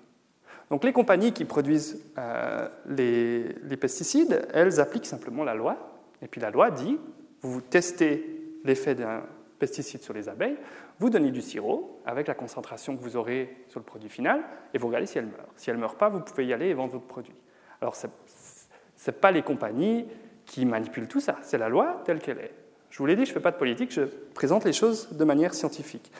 Donc les compagnies qui produisent euh, les, pesticides, elles appliquent simplement la loi. Et puis la loi dit, vous testez l'effet d'un pesticide sur les abeilles, vous donnez du sirop avec la concentration que vous aurez sur le produit final, et vous regardez si elle meurt. Si elle ne meurt pas, vous pouvez y aller et vendre votre produit. Alors ce n'est pas les compagnies qui manipulent tout ça, c'est la loi telle qu'elle est. Je vous l'ai dit, je ne fais pas de politique, je présente les choses de manière scientifique.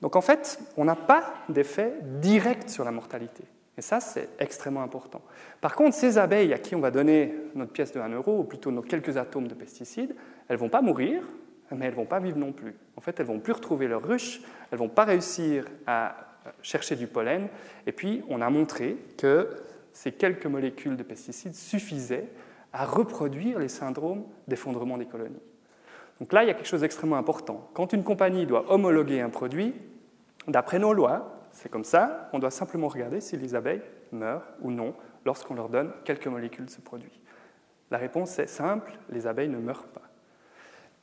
Donc en fait, on n'a pas d'effet direct sur la mortalité. Et ça, c'est extrêmement important. Par contre, ces abeilles à qui on va donner notre pièce de 1 euro, ou plutôt nos quelques atomes de pesticides, elles ne vont pas mourir, mais elles ne vont pas vivre non plus. En fait, elles ne vont plus retrouver leur ruche, elles ne vont pas réussir à chercher du pollen. Et puis, on a montré que ces quelques molécules de pesticides suffisaient à reproduire les syndromes d'effondrement des colonies. Donc là, il y a quelque chose d'extrêmement important. Quand une compagnie doit homologuer un produit, d'après nos lois, c'est comme ça, on doit simplement regarder si les abeilles meurent ou non lorsqu'on leur donne quelques molécules de ce produit. La réponse est simple, les abeilles ne meurent pas.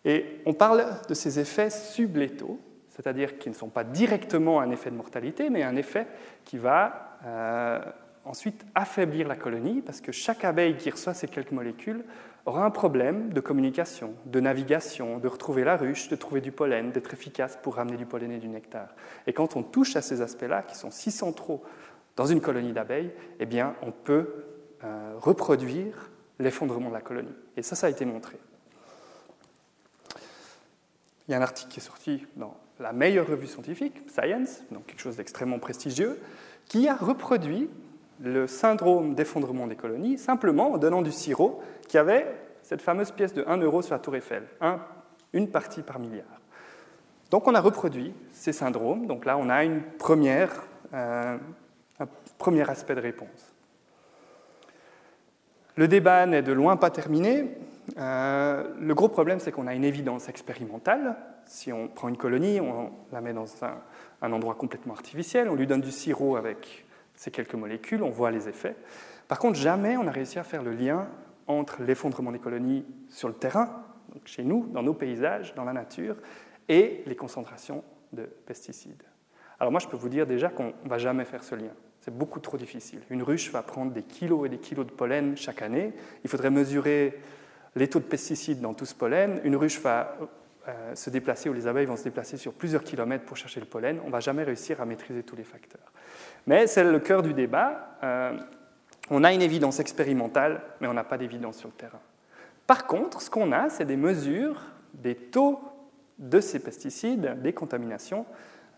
Et on parle de ces effets sublétaux, c'est-à-dire qui ne sont pas directement un effet de mortalité, mais un effet qui va euh, ensuite affaiblir la colonie, parce que chaque abeille qui reçoit ces quelques molécules aura un problème de communication, de navigation, de retrouver la ruche, de trouver du pollen, d'être efficace pour ramener du pollen et du nectar. Et quand on touche à ces aspects-là, qui sont si centraux dans une colonie d'abeilles, eh bien, on peut euh, reproduire l'effondrement de la colonie. Et ça, ça a été montré. Il y a un article qui est sorti dans la meilleure revue scientifique, Science, donc quelque chose d'extrêmement prestigieux, qui a reproduit le syndrome d'effondrement des colonies simplement en donnant du sirop qui avait cette fameuse pièce de 1 euro sur la tour Eiffel, une partie par milliard. Donc on a reproduit ces syndromes, donc là on a une première, euh, un premier aspect de réponse. Le débat n'est de loin pas terminé. Euh, le gros problème, c'est qu'on a une évidence expérimentale. Si on prend une colonie, on la met dans un endroit complètement artificiel, on lui donne du sirop avec ces quelques molécules, on voit les effets. Par contre, jamais on a réussi à faire le lien entre l'effondrement des colonies sur le terrain, chez nous, dans nos paysages, dans la nature, et les concentrations de pesticides. Alors moi, je peux vous dire déjà qu'on ne va jamais faire ce lien. C'est beaucoup trop difficile. Une ruche va prendre des kilos et des kilos de pollen chaque année. Il faudrait mesurer les taux de pesticides dans tout ce pollen. Une ruche va euh, se déplacer, ou les abeilles vont se déplacer sur plusieurs kilomètres pour chercher le pollen. On ne va jamais réussir à maîtriser tous les facteurs. Mais c'est le cœur du débat. Euh, on a une évidence expérimentale, mais on n'a pas d'évidence sur le terrain. Par contre, ce qu'on a, c'est des mesures des taux de ces pesticides, des contaminations,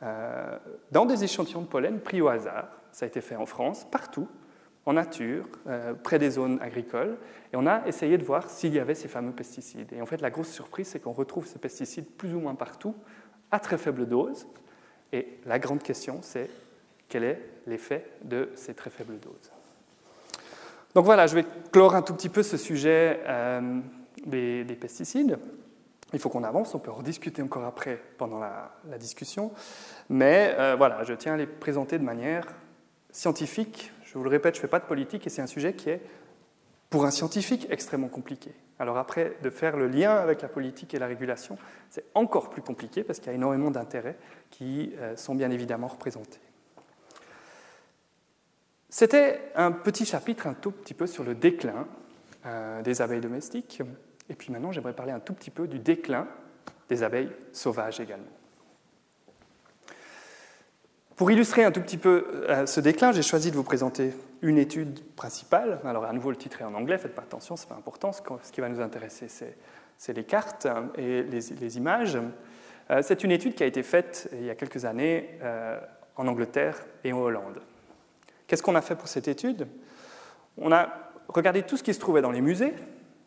euh, dans des échantillons de pollen pris au hasard. Ça a été fait en France, partout, en nature, euh, près des zones agricoles, et on a essayé de voir s'il y avait ces fameux pesticides. Et en fait, la grosse surprise, c'est qu'on retrouve ces pesticides plus ou moins partout, à très faible dose. Et la grande question, c'est quel est l'effet de ces très faibles doses. Donc voilà, je vais clore un tout petit peu ce sujet euh, des, pesticides. Il faut qu'on avance, on peut rediscuter encore après pendant la, discussion. Mais euh, voilà, je tiens à les présenter de manière scientifique. Je vous le répète, je ne fais pas de politique et c'est un sujet qui est, pour un scientifique, extrêmement compliqué. Alors après, de faire le lien avec la politique et la régulation, c'est encore plus compliqué parce qu'il y a énormément d'intérêts qui euh, sont bien évidemment représentés. C'était un petit chapitre un tout petit peu sur le déclin euh, des abeilles domestiques. Et puis maintenant, j'aimerais parler un tout petit peu du déclin des abeilles sauvages également. Pour illustrer un tout petit peu euh, ce déclin, j'ai choisi de vous présenter une étude principale. Alors à nouveau, le titre est en anglais, faites pas attention, ce n'est pas important. Ce qui va nous intéresser, c'est les cartes et les, images. Euh, c'est une étude qui a été faite il y a quelques années en Angleterre et en Hollande. Qu'est-ce qu'on a fait pour cette étude? On a regardé tout ce qui se trouvait dans les musées,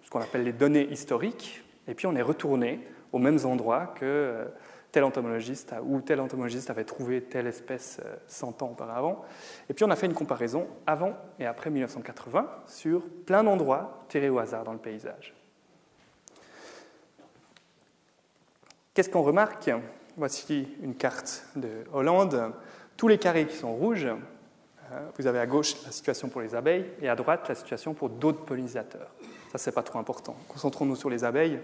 ce qu'on appelle les données historiques, et puis on est retourné aux mêmes endroits que euh, tel entomologiste ou tel entomologiste avait trouvé telle espèce 100 euh, ans auparavant. Et puis on a fait une comparaison avant et après 1980 sur plein d'endroits tirés au hasard dans le paysage. Qu'est-ce qu'on remarque? Voici une carte de Hollande. Tous les carrés qui sont rouges, euh, vous avez à gauche la situation pour les abeilles et à droite la situation pour d'autres pollinisateurs. Ça, c'est pas trop important. Concentrons-nous sur les abeilles.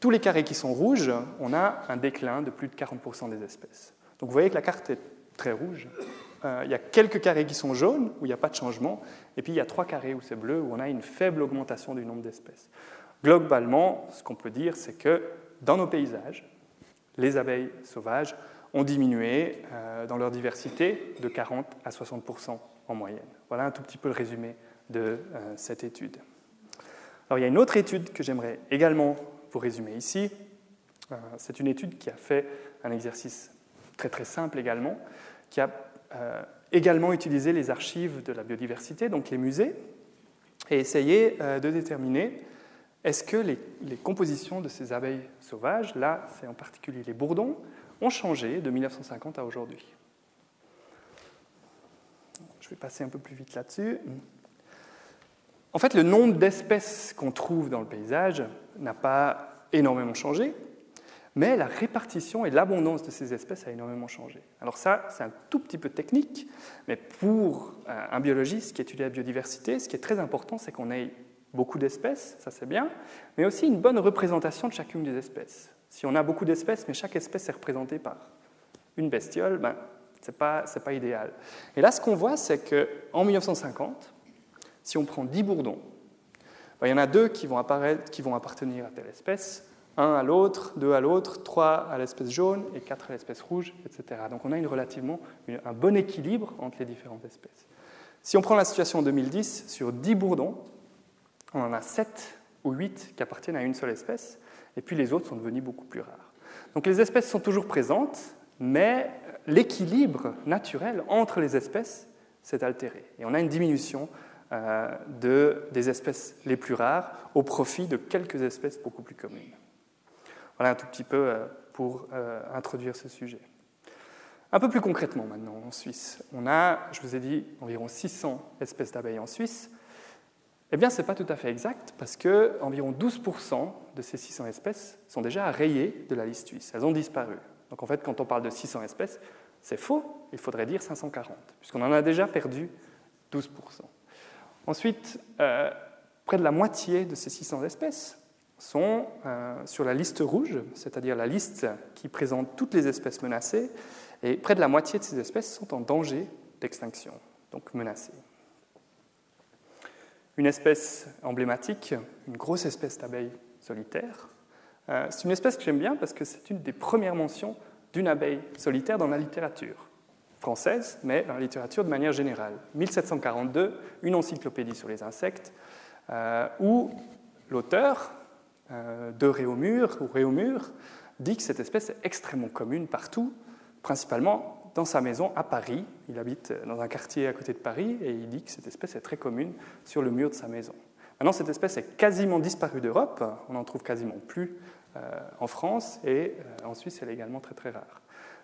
Tous les carrés qui sont rouges, on a un déclin de plus de 40% des espèces. Donc vous voyez que la carte est très rouge. Euh, il y a quelques carrés qui sont jaunes, où il n'y a pas de changement, et puis il y a trois carrés où c'est bleu, où on a une faible augmentation du nombre d'espèces. Globalement, ce qu'on peut dire, c'est que dans nos paysages, les abeilles sauvages ont diminué euh, dans leur diversité de 40 à 60% en moyenne. Voilà un tout petit peu le résumé de euh, cette étude. Alors il y a une autre étude que j'aimerais également vous résumer ici. Euh, c'est une étude qui a fait un exercice très très simple également, qui a euh, également utilisé les archives de la biodiversité, donc les musées, et essayé de déterminer est-ce que les, compositions de ces abeilles sauvages, là c'est en particulier les bourdons, ont changé de 1950 à aujourd'hui? Je vais passer un peu plus vite là-dessus. En fait, le nombre d'espèces qu'on trouve dans le paysage n'a pas énormément changé, mais la répartition et l'abondance de ces espèces a énormément changé. Alors ça, c'est un tout petit peu technique, mais pour euh, un biologiste qui étudie la biodiversité, ce qui est très important, c'est qu'on ait beaucoup d'espèces, ça c'est bien, mais aussi une bonne représentation de chacune des espèces. Si on a beaucoup d'espèces, mais chaque espèce est représentée par une bestiole, ben, ce n'est pas, pas idéal. Et là, ce qu'on voit, c'est qu'en 1950, si on prend 10 bourdons, ben, il y en a deux qui vont, apparaître, qui vont appartenir à telle espèce, un à l'autre, deux à l'autre, trois à l'espèce jaune et quatre à l'espèce rouge, etc. Donc on a une relativement un bon équilibre entre les différentes espèces. Si on prend la situation en 2010, sur 10 bourdons, on en a 7 ou 8 qui appartiennent à une seule espèce, et puis les autres sont devenus beaucoup plus rares. Donc les espèces sont toujours présentes, mais l'équilibre naturel entre les espèces s'est altéré. Et on a une diminution euh, de, des espèces les plus rares au profit de quelques espèces beaucoup plus communes. Voilà un tout petit peu euh, pour euh, introduire ce sujet. Un peu plus concrètement maintenant en Suisse. On a, je vous ai dit, environ 600 espèces d'abeilles en Suisse. Eh bien, ce n'est pas tout à fait exact parce que environ 12% de ces 600 espèces sont déjà rayées de la liste suisse. Elles ont disparu. Donc en fait, quand on parle de 600 espèces, c'est faux. Il faudrait dire 540, puisqu'on en a déjà perdu 12%. Ensuite, euh, près de la moitié de ces 600 espèces sont euh, sur la liste rouge, c'est-à-dire la liste qui présente toutes les espèces menacées, et près de la moitié de ces espèces sont en danger d'extinction, donc menacées. Une espèce emblématique, une grosse espèce d'abeille solitaire, euh, c'est une espèce que j'aime bien parce que c'est une des premières mentions d'une abeille solitaire dans la littérature française, mais dans la littérature de manière générale. 1742, une encyclopédie sur les insectes, euh, où l'auteur euh, de Réaumur, ou Réaumur dit que cette espèce est extrêmement commune partout, principalement dans sa maison à Paris. Il habite dans un quartier à côté de Paris et il dit que cette espèce est très commune sur le mur de sa maison. Maintenant, cette espèce est quasiment disparue d'Europe, on n'en trouve quasiment plus euh, en France et euh, en Suisse, elle est également très très rare.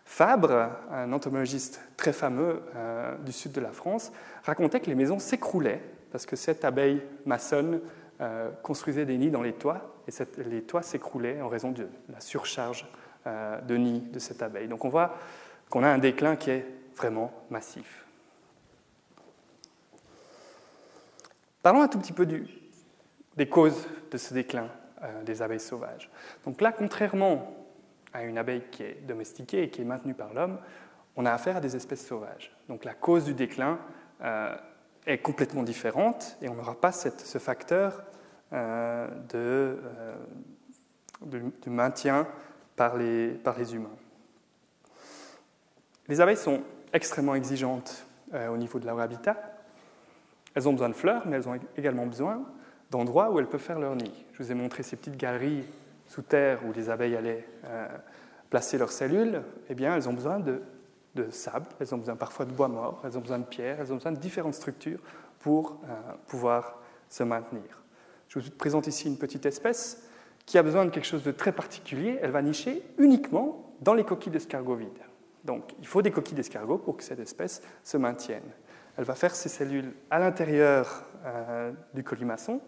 Fabre, un entomologiste très fameux euh, du sud de la France, racontait que les maisons s'écroulaient parce que cette abeille maçonne construisait des nids dans les toits et les toits s'écroulaient en raison de la surcharge de nids de cette abeille. Donc on voit qu'on a un déclin qui est vraiment massif. Parlons un tout petit peu des causes de ce déclin. Euh, des abeilles sauvages. Donc là, contrairement à une abeille qui est domestiquée et qui est maintenue par l'homme, on a affaire à des espèces sauvages. Donc la cause du déclin euh, est complètement différente et on n'aura pas ce facteur euh, de, maintien par les, par les, humains. Les abeilles sont extrêmement exigeantes au niveau de leur habitat. Elles ont besoin de fleurs, mais elles ont également besoin d'endroits où elles peuvent faire leur nid. Je vous ai montré ces petites galeries sous terre où les abeilles allaient euh, placer leurs cellules. Eh bien, elles ont besoin de, sable, elles ont besoin parfois de bois mort, elles ont besoin de pierres, elles ont besoin de différentes structures pour euh, pouvoir se maintenir. Je vous présente ici une petite espèce qui a besoin de quelque chose de très particulier. Elle va nicher uniquement dans les coquilles d'escargot vides. Donc, il faut des coquilles d'escargot pour que cette espèce se maintienne. Elle va faire ses cellules à l'intérieur euh, du colimaçon,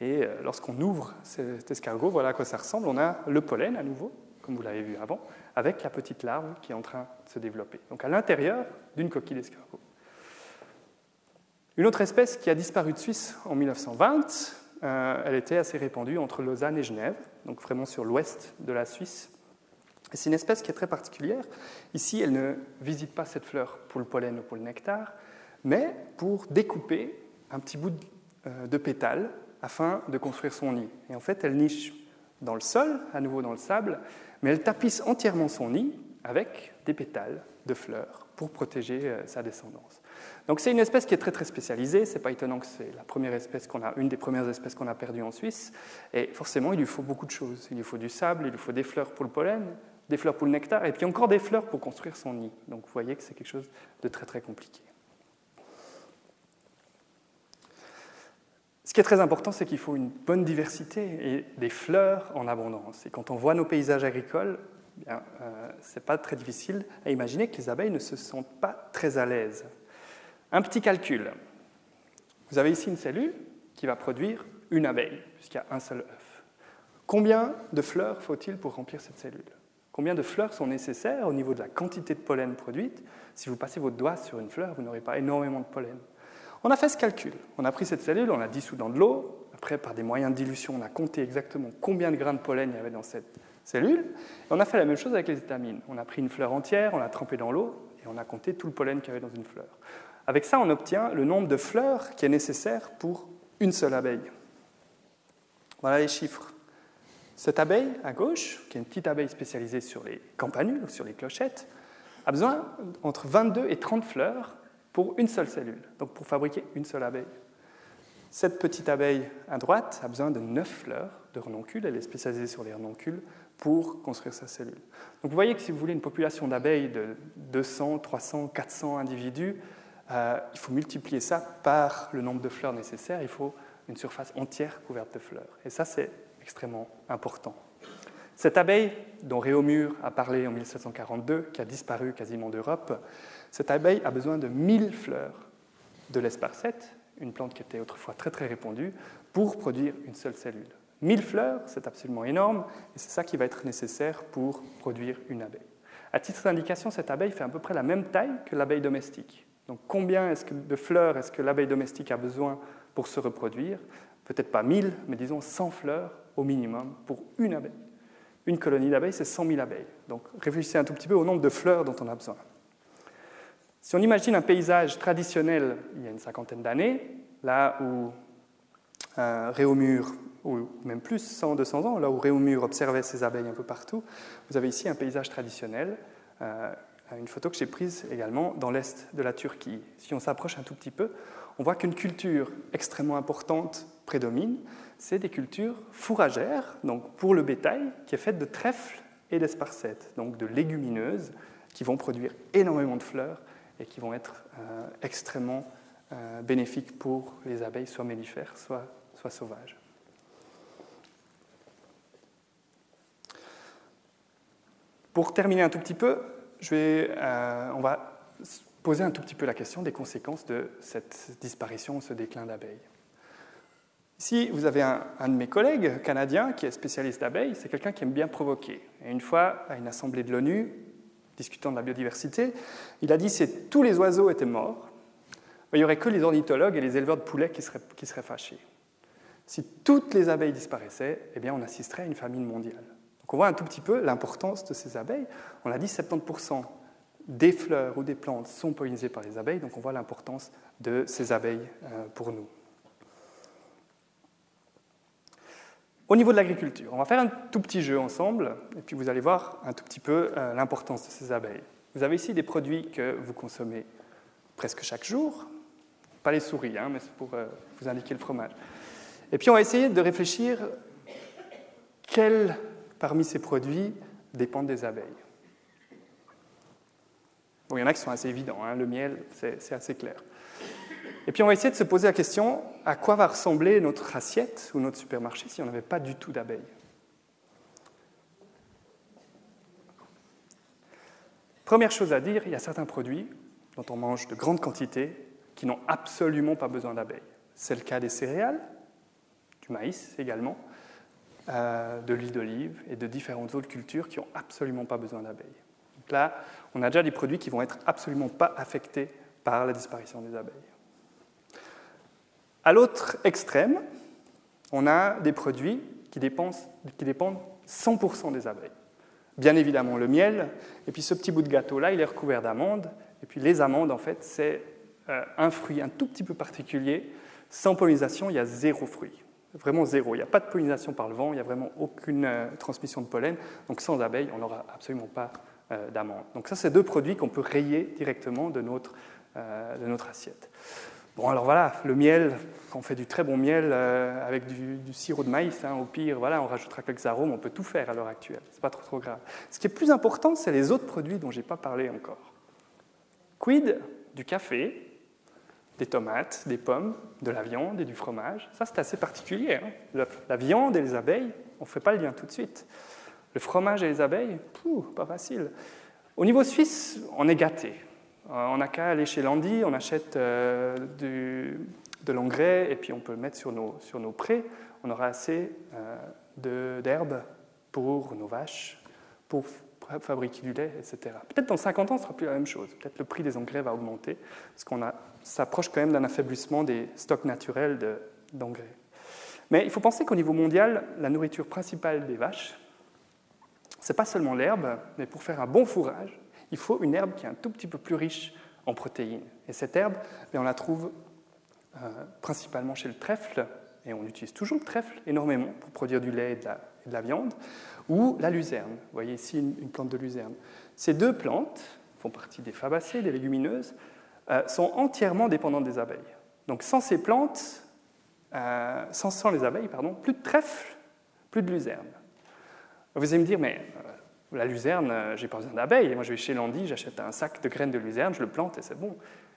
et euh, lorsqu'on ouvre cet escargot, voilà à quoi ça ressemble. On a le pollen à nouveau, comme vous l'avez vu avant, avec la petite larve qui est en train de se développer. Donc à l'intérieur d'une coquille d'escargot. Une autre espèce qui a disparu de Suisse en 1920, euh, elle était assez répandue entre Lausanne et Genève, donc vraiment sur l'ouest de la Suisse. c'est une espèce qui est très particulière. Ici, elle ne visite pas cette fleur pour le pollen ou pour le nectar, mais pour découper un petit bout de, euh, de pétale afin de construire son nid. Et en fait, elle niche dans le sol, à nouveau dans le sable, mais elle tapisse entièrement son nid avec des pétales de fleurs pour protéger euh, sa descendance. Donc c'est une espèce qui est très très spécialisée. C'est pas étonnant que c'est la première espèce qu'on a, une des premières espèces qu'on a perdues en Suisse. Et forcément, il lui faut beaucoup de choses. Il lui faut du sable, il lui faut des fleurs pour le pollen, des fleurs pour le nectar, et puis encore des fleurs pour construire son nid. Donc vous voyez que c'est quelque chose de très très compliqué. Ce qui est très important, c'est qu'il faut une bonne diversité et des fleurs en abondance. Et quand on voit nos paysages agricoles, eh euh, ce n'est pas très difficile à imaginer que les abeilles ne se sentent pas très à l'aise. Un petit calcul. Vous avez ici une cellule qui va produire une abeille, puisqu'il y a un seul œuf. Combien de fleurs faut-il pour remplir cette cellule? Combien de fleurs sont nécessaires au niveau de la quantité de pollen produite? Si vous passez votre doigt sur une fleur, vous n'aurez pas énormément de pollen. On a fait ce calcul. On a pris cette cellule, on l'a dissous dans de l'eau. Après, par des moyens de dilution, on a compté exactement combien de grains de pollen il y avait dans cette cellule. Et on a fait la même chose avec les étamines. On a pris une fleur entière, on l'a trempée dans l'eau et on a compté tout le pollen qu'il y avait dans une fleur. Avec ça, on obtient le nombre de fleurs qui est nécessaire pour une seule abeille. Voilà les chiffres. Cette abeille à gauche, qui est une petite abeille spécialisée sur les campanules, sur les clochettes, a besoin entre 22 et 30 fleurs pour une seule cellule, donc pour fabriquer une seule abeille. Cette petite abeille à droite a besoin de 9 fleurs de renoncules, elle est spécialisée sur les renoncules pour construire sa cellule. Donc vous voyez que si vous voulez une population d'abeilles de 200, 300, 400 individus, euh, il faut multiplier ça par le nombre de fleurs nécessaires, il faut une surface entière couverte de fleurs. Et ça, c'est extrêmement important. Cette abeille dont Réaumur a parlé en 1742, qui a disparu quasiment d'Europe, cette abeille a besoin de 1000 fleurs de l'esparcette, une plante qui était autrefois très très répandue, pour produire une seule cellule. 1000 fleurs, c'est absolument énorme, et c'est ça qui va être nécessaire pour produire une abeille. À titre d'indication, cette abeille fait à peu près la même taille que l'abeille domestique. Donc combien est-ce que de fleurs est-ce que l'abeille domestique a besoin pour se reproduire? Peut-être pas 1000, mais disons 100 fleurs au minimum pour une abeille. Une colonie d'abeilles, c'est 100 000 abeilles. Donc réfléchissez un tout petit peu au nombre de fleurs dont on a besoin. Si on imagine un paysage traditionnel il y a une cinquantaine d'années, là où Réaumur, ou même plus, 100, 200 ans, là où Réaumur observait ses abeilles un peu partout, vous avez ici un paysage traditionnel, euh, une photo que j'ai prise également dans l'est de la Turquie. Si on s'approche un tout petit peu, on voit qu'une culture extrêmement importante prédomine, c'est des cultures fourragères, donc pour le bétail, qui est faite de trèfles et d'esparcettes, donc de légumineuses, qui vont produire énormément de fleurs et qui vont être euh, extrêmement euh, bénéfiques pour les abeilles, soit mellifères, soit, sauvages. Pour terminer un tout petit peu, euh, on va poser un tout petit peu la question des conséquences de cette disparition, ce déclin d'abeilles. Ici, vous avez un, un, de mes collègues canadiens qui est spécialiste d'abeilles, c'est quelqu'un qui aime bien provoquer. Et une fois, à une assemblée de l'ONU, discutant de la biodiversité, il a dit si tous les oiseaux étaient morts, il n'y aurait que les ornithologues et les éleveurs de poulets qui seraient, fâchés. Si toutes les abeilles disparaissaient, eh bien, on assisterait à une famine mondiale. Donc on voit un tout petit peu l'importance de ces abeilles. On l'a dit, 70% des fleurs ou des plantes sont pollinisées par les abeilles, donc on voit l'importance de ces abeilles euh, pour nous. Au niveau de l'agriculture, on va faire un tout petit jeu ensemble, et puis vous allez voir un tout petit peu euh, l'importance de ces abeilles. Vous avez ici des produits que vous consommez presque chaque jour, pas les souris, hein, mais c'est pour euh, vous indiquer le fromage. Et puis on va essayer de réfléchir quels parmi ces produits dépendent des abeilles. Bon, il y en a qui sont assez évidents, hein, le miel, c'est assez clair. Et puis on va essayer de se poser la question à quoi va ressembler notre assiette ou notre supermarché si on n'avait pas du tout d'abeilles? Première chose à dire, il y a certains produits dont on mange de grandes quantités qui n'ont absolument pas besoin d'abeilles. C'est le cas des céréales, du maïs également, euh, de l'huile d'olive et de différentes autres cultures qui n'ont absolument pas besoin d'abeilles. Donc là, on a déjà des produits qui vont être absolument pas affectés par la disparition des abeilles. À l'autre extrême, on a des produits qui dépendent, qui dépendent 100% des abeilles. Bien évidemment le miel, et puis ce petit bout de gâteau-là, il est recouvert d'amandes, et puis les amandes, en fait, c'est euh, un fruit un tout petit peu particulier. Sans pollinisation, il y a zéro fruit. Vraiment zéro. Il n'y a pas de pollinisation par le vent, il n'y a vraiment aucune euh, transmission de pollen. Donc sans abeilles, on n'aura absolument pas d'amandes. Donc ça, c'est deux produits qu'on peut rayer directement de notre assiette. Bon, alors voilà, le miel, on fait du très bon miel avec du, sirop de maïs, hein, au pire, voilà, on rajoutera quelques arômes, on peut tout faire à l'heure actuelle, c'est pas trop, trop grave. Ce qui est plus important, c'est les autres produits dont je n'ai pas parlé encore. Quid du café, des tomates, des pommes, de la viande et du fromage? Ça, c'est assez particulier. Hein. la, viande et les abeilles, on ne fait pas le lien tout de suite. Le fromage et les abeilles, pas facile. Au niveau suisse, on est gâté. Euh, on n'a qu'à aller chez Landy, on achète euh, de l'engrais et puis on peut le mettre sur nos, sur nos prés. On aura assez euh, d'herbes pour nos vaches, pour fabriquer du lait, etc. Peut-être dans 50 ans, ce sera plus la même chose. Peut-être le prix des engrais va augmenter, parce qu'on s'approche quand même d'un affaiblissement des stocks naturels d'engrais. Mais il faut penser qu'au niveau mondial, la nourriture principale des vaches, ce n'est pas seulement l'herbe, mais pour faire un bon fourrage, il faut une herbe qui est un tout petit peu plus riche en protéines. Et cette herbe, eh on la trouve euh, principalement chez le trèfle, et on utilise toujours le trèfle énormément pour produire du lait et de la viande ou la luzerne. Vous voyez ici une, plante de luzerne. Ces deux plantes font partie des fabacées, des légumineuses, euh, sont entièrement dépendantes des abeilles. Donc sans ces plantes, euh, sans, les abeilles, pardon, plus de trèfle, plus de luzerne. Vous allez me dire, mais la luzerne, j'ai pas besoin d'abeilles. Moi, je vais chez Landy, j'achète un sac de graines de luzerne, je le plante et c'est bon.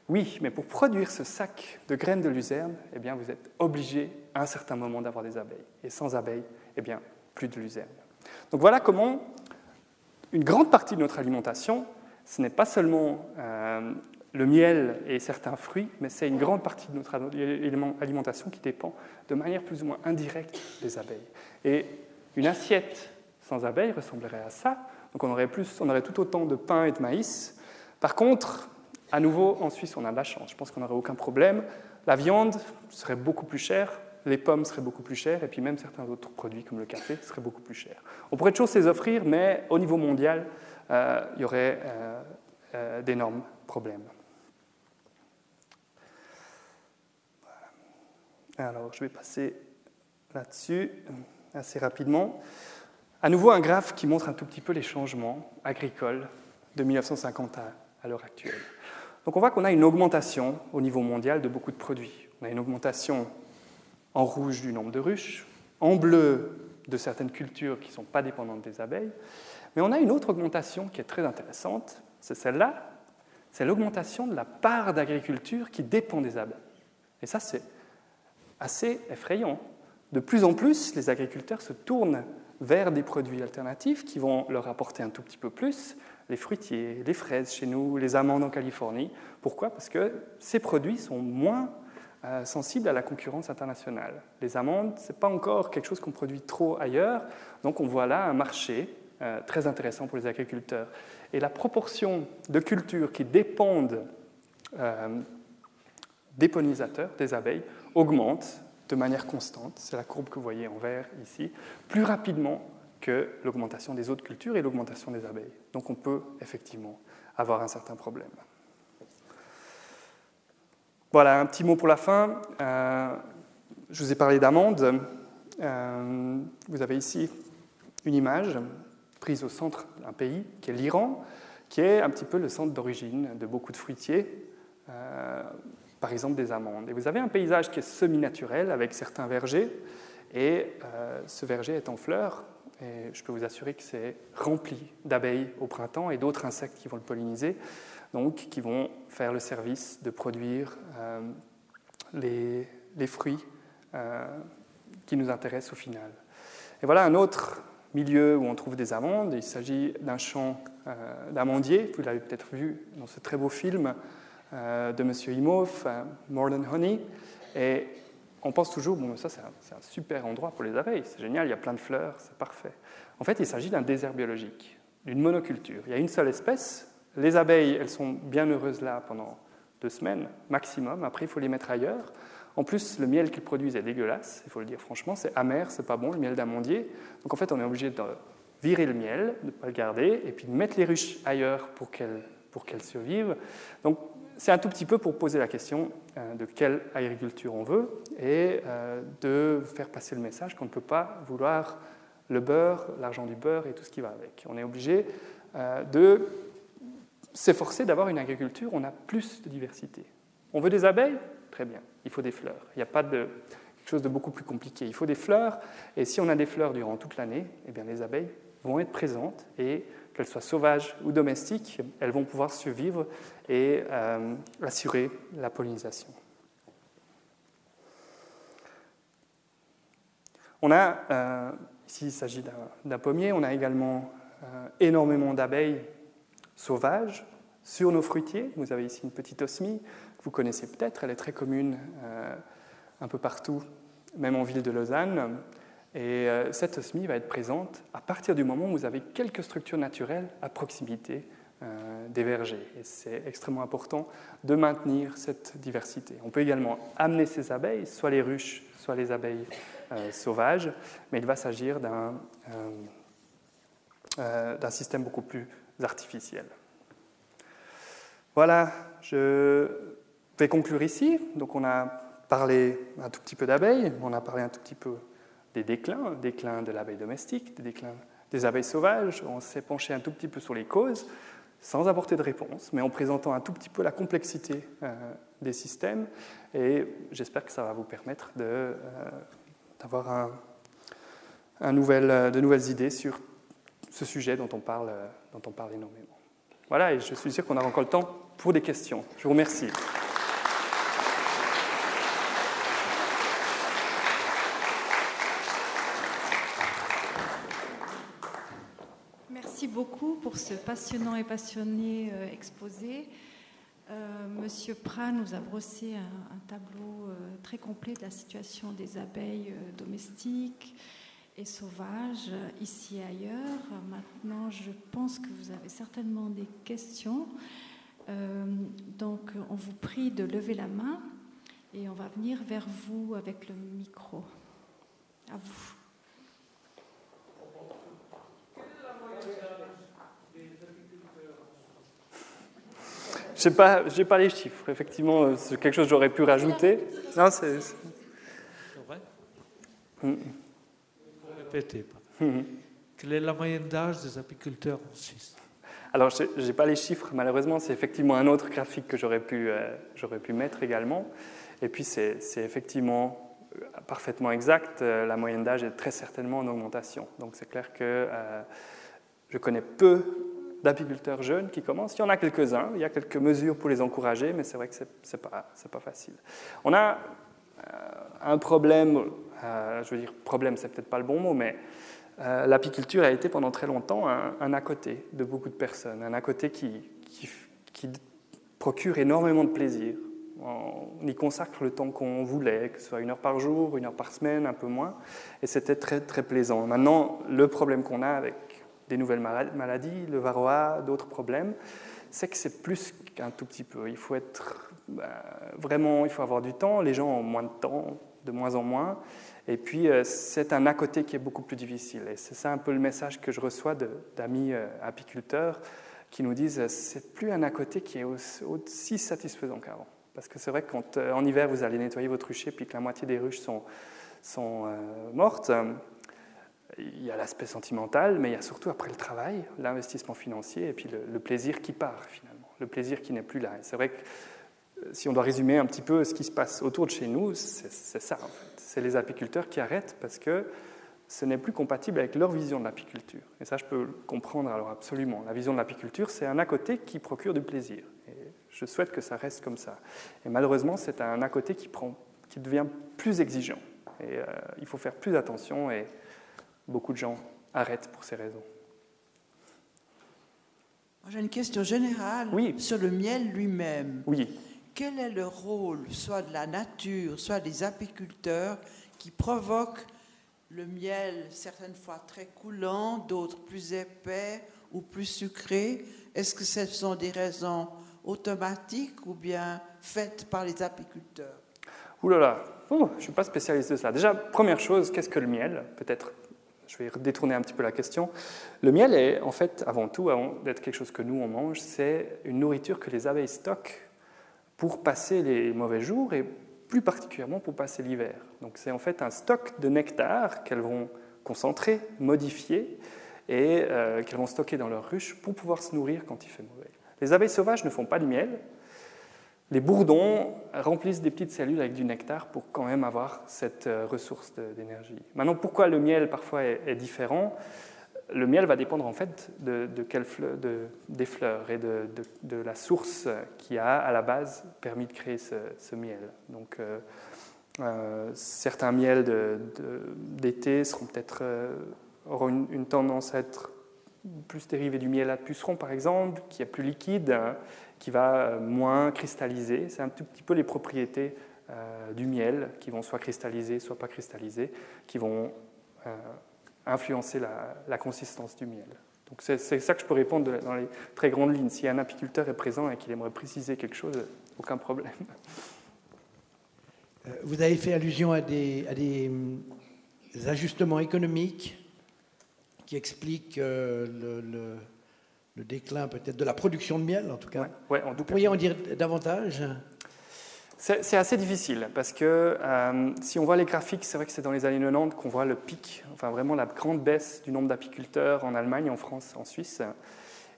Oui, mais pour produire ce sac de graines de luzerne, eh bien, vous êtes obligé à un certain moment d'avoir des abeilles. Et sans abeilles, eh bien, plus de luzerne. Donc voilà comment une grande partie de notre alimentation, ce n'est pas seulement euh, le miel et certains fruits, mais c'est une grande partie de notre alimentation qui dépend de manière plus ou moins indirecte des abeilles. Et une assiette sans abeilles ressemblerait à ça. Donc on aurait, plus, on aurait tout autant de pain et de maïs. Par contre, à nouveau, en Suisse, on a de la chance. Je pense qu'on n'aurait aucun problème. La viande serait beaucoup plus chère, les pommes seraient beaucoup plus chères, et puis même certains autres produits comme le café seraient beaucoup plus chers. On pourrait toujours les offrir, mais au niveau mondial, euh, il y aurait euh, euh, d'énormes problèmes. Alors, je vais passer là-dessus assez rapidement. À nouveau, un graphe qui montre un tout petit peu les changements agricoles de 1950 à, l'heure actuelle. Donc on voit qu'on a une augmentation au niveau mondial de beaucoup de produits. On a une augmentation en rouge du nombre de ruches, en bleu de certaines cultures qui ne sont pas dépendantes des abeilles. Mais on a une autre augmentation qui est très intéressante, c'est celle-là, c'est l'augmentation de la part d'agriculture qui dépend des abeilles. Et ça, c'est assez effrayant. De plus en plus, les agriculteurs se tournent vers des produits alternatifs qui vont leur apporter un tout petit peu plus, les fruitiers, les fraises chez nous, les amandes en Californie. Pourquoi? Parce que ces produits sont moins euh, sensible à la concurrence internationale. Les amandes, ce n'est pas encore quelque chose qu'on produit trop ailleurs, donc on voit là un marché euh, très intéressant pour les agriculteurs. Et la proportion de cultures qui dépendent euh, des pollinisateurs, des abeilles, augmente de manière constante, c'est la courbe que vous voyez en vert ici, plus rapidement que l'augmentation des autres cultures et l'augmentation des abeilles. Donc on peut effectivement avoir un certain problème. Voilà, un petit mot pour la fin. Euh, je vous ai parlé d'amandes. Euh, vous avez ici une image prise au centre d'un pays, qui est l'Iran, qui est un petit peu le centre d'origine de beaucoup de fruitiers, euh, par exemple des amandes. Et vous avez un paysage qui est semi-naturel avec certains vergers, et ce verger est en fleurs, et je peux vous assurer que c'est rempli d'abeilles au printemps et d'autres insectes qui vont le polliniser donc, qui vont faire le service de produire euh, les, fruits euh, qui nous intéressent au final. Et voilà un autre milieu où on trouve des amandes. Il s'agit d'un champ euh, d'amandiers. Vous l'avez peut-être vu dans ce très beau film de M. Imhoff, More Than Honey. Et on pense toujours, bon, ça c'est un, un, super endroit pour les abeilles, c'est génial, il y a plein de fleurs, c'est parfait. En fait, il s'agit d'un désert biologique, d'une monoculture. Il y a une seule espèce, les abeilles, elles sont bien heureuses là pendant deux semaines maximum. Après, il faut les mettre ailleurs. En plus, le miel qu'ils produisent est dégueulasse, il faut le dire franchement, c'est amer, c'est pas bon, le miel d'amandier. Donc en fait, on est obligé de virer le miel, de ne pas le garder, et puis de mettre les ruches ailleurs pour qu'elles, pour survivent. Donc c'est un tout petit peu pour poser la question euh, de quelle agriculture on veut et euh, de faire passer le message qu'on ne peut pas vouloir le beurre, l'argent du beurre et tout ce qui va avec. On est obligé de s'efforcer d'avoir une agriculture où on a plus de diversité. On veut des abeilles? Très bien, il faut des fleurs. Il n'y a pas de quelque chose de beaucoup plus compliqué. Il faut des fleurs, et si on a des fleurs durant toute l'année, eh bien les abeilles vont être présentes, et qu'elles soient sauvages ou domestiques, elles vont pouvoir survivre et euh, assurer la pollinisation. On a, euh, ici il s'agit d'un pommier, on a également euh, énormément d'abeilles sauvages sur nos fruitiers. Vous avez ici une petite osmie vous connaissez peut-être, elle est très commune un peu partout, même en ville de Lausanne. Et cette osmie va être présente à partir du moment où vous avez quelques structures naturelles à proximité des vergers. Et c'est extrêmement important de maintenir cette diversité. On peut également amener ces abeilles, soit les ruches, soit les abeilles sauvages, mais il va s'agir d'un d'un système beaucoup plus artificiel. Voilà, je vais conclure ici. Donc on a parlé un tout petit peu d'abeilles, on a parlé un tout petit peu des déclins, déclin de l'abeille domestique, des déclins des abeilles sauvages. On s'est penché un tout petit peu sur les causes, sans apporter de réponse, mais en présentant un tout petit peu la complexité euh, des systèmes. Et j'espère que ça va vous permettre euh, d'avoir un de nouvelles idées sur ce sujet dont on parle, dont on parle énormément. Voilà, et je suis sûr qu'on a encore le temps pour des questions. Je vous remercie. beaucoup pour ce passionnant et passionné euh, exposé. Euh, Monsieur Prat nous a brossé un, tableau euh, très complet de la situation des abeilles domestiques et sauvages ici et ailleurs. Maintenant, je pense que vous avez certainement des questions. donc, on vous prie de lever la main et on va venir vers vous avec le micro. À vous. Je n'ai pas, pas les chiffres. Effectivement, euh, c'est quelque chose que j'aurais pu rajouter. Non, c'est. vrai mm. Répétez. Mm. Quelle est la moyenne d'âge des apiculteurs en Suisse? Alors, je n'ai pas les chiffres, malheureusement. C'est effectivement un autre graphique que j'aurais pu, euh, j'aurais pu mettre également. Et puis, c'est effectivement euh, parfaitement exact. La moyenne d'âge est très certainement en augmentation. Donc, c'est clair que je connais peu d'apiculteurs jeunes qui commencent. Il y en a quelques-uns, il y a quelques mesures pour les encourager, mais c'est vrai que ce n'est pas, facile. On a euh, un problème, euh, je veux dire problème, c'est peut-être pas le bon mot, mais euh, l'apiculture a été pendant très longtemps un, à côté de beaucoup de personnes, un à côté qui procure énormément de plaisir. On y consacre le temps qu'on voulait, que ce soit une heure par jour, une heure par semaine, un peu moins, et c'était très très plaisant. Maintenant, le problème qu'on a avec des nouvelles maladies, le varroa, d'autres problèmes, c'est que c'est plus qu'un tout petit peu. Il faut être bah, vraiment, il faut avoir du temps. Les gens ont moins de temps, de moins en moins. Et puis, euh, c'est un à côté qui est beaucoup plus difficile. Et c'est ça un peu le message que je reçois d'amis euh, apiculteurs qui nous disent c'est plus un à côté qui est aussi, satisfaisant qu'avant. Parce que c'est vrai que quand euh, en hiver vous allez nettoyer votre rucher puis que la moitié des ruches sont, sont mortes, il y a l'aspect sentimental, mais il y a surtout après le travail, l'investissement financier et puis le, plaisir qui part finalement, le plaisir qui n'est plus là. c'est vrai que euh, si on doit résumer un petit peu ce qui se passe autour de chez nous, c'est ça en fait. C'est les apiculteurs qui arrêtent parce que ce n'est plus compatible avec leur vision de l'apiculture. Et ça, je peux le comprendre alors absolument. La vision de l'apiculture, c'est un à côté qui procure du plaisir. Et je souhaite que ça reste comme ça. Et malheureusement, c'est un à côté qui, prend, qui devient plus exigeant. Et euh, il faut faire plus attention. Et, beaucoup de gens arrêtent pour ces raisons. J'ai une question générale sur le miel lui-même. Oui. Quel est le rôle, soit de la nature, soit des apiculteurs, qui provoquent le miel, certaines fois très coulant, d'autres plus épais ou plus sucré? Est-ce que ce sont des raisons automatiques ou bien faites par les apiculteurs? Ouh là là, oh, je ne suis pas spécialiste de ça. Déjà, première chose, qu'est-ce que le miel? Peut-être je vais détourner un petit peu la question. Le miel est en fait, avant tout, avant d'être quelque chose que nous on mange, c'est une nourriture que les abeilles stockent pour passer les mauvais jours et plus particulièrement pour passer l'hiver. Donc c'est en fait un stock de nectar qu'elles vont concentrer, modifier et euh, qu'elles vont stocker dans leur ruche pour pouvoir se nourrir quand il fait mauvais. Les abeilles sauvages ne font pas de miel. Les bourdons remplissent des petites cellules avec du nectar pour quand même avoir cette euh, ressource d'énergie. Maintenant, pourquoi le miel parfois est, différent? Le miel va dépendre en fait de, des fleurs et de, la source qui a à la base permis de créer ce, miel. Donc, euh, certains miels d'été seront peut-être auront une, tendance à être plus dérivé du miel à puceron, par exemple, qui est plus liquide, hein, qui va moins cristalliser. C'est un tout petit peu les propriétés euh, du miel qui vont soit cristalliser, soit pas cristalliser, qui vont euh, influencer la, consistance du miel. Donc c'est ça que je peux répondre dans les très grandes lignes. Si un apiculteur est présent et qu'il aimerait préciser quelque chose, aucun problème. (laughs) Euh, vous avez fait allusion à des, hum, ajustements économiques qui explique euh, le, le, déclin peut-être de la production de miel, en tout cas. Ouais, en Vous pourriez en dire davantage? C'est assez difficile parce que euh, si on voit les graphiques, c'est vrai que c'est dans les années 90 qu'on voit le pic, enfin vraiment la grande baisse du nombre d'apiculteurs en Allemagne, en France, en Suisse.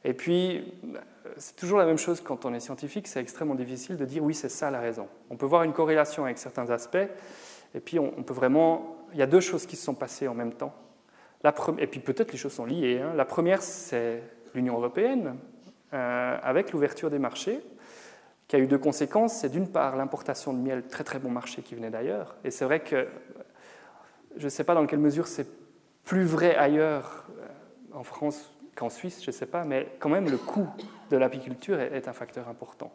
Et puis, c'est toujours la même chose quand on est scientifique, c'est extrêmement difficile de dire oui, c'est ça la raison. On peut voir une corrélation avec certains aspects, et puis on peut vraiment. Il y a deux choses qui se sont passées en même temps et puis peut-être les choses sont liées. Hein. La première, c'est l'Union européenne, euh, avec l'ouverture des marchés, qui a eu deux conséquences. C'est d'une part l'importation de miel très très bon marché qui venait d'ailleurs. Et c'est vrai que je ne sais pas dans quelle mesure c'est plus vrai ailleurs, euh, en France qu'en Suisse, je ne sais pas, mais quand même le coût de l'apiculture est un facteur important.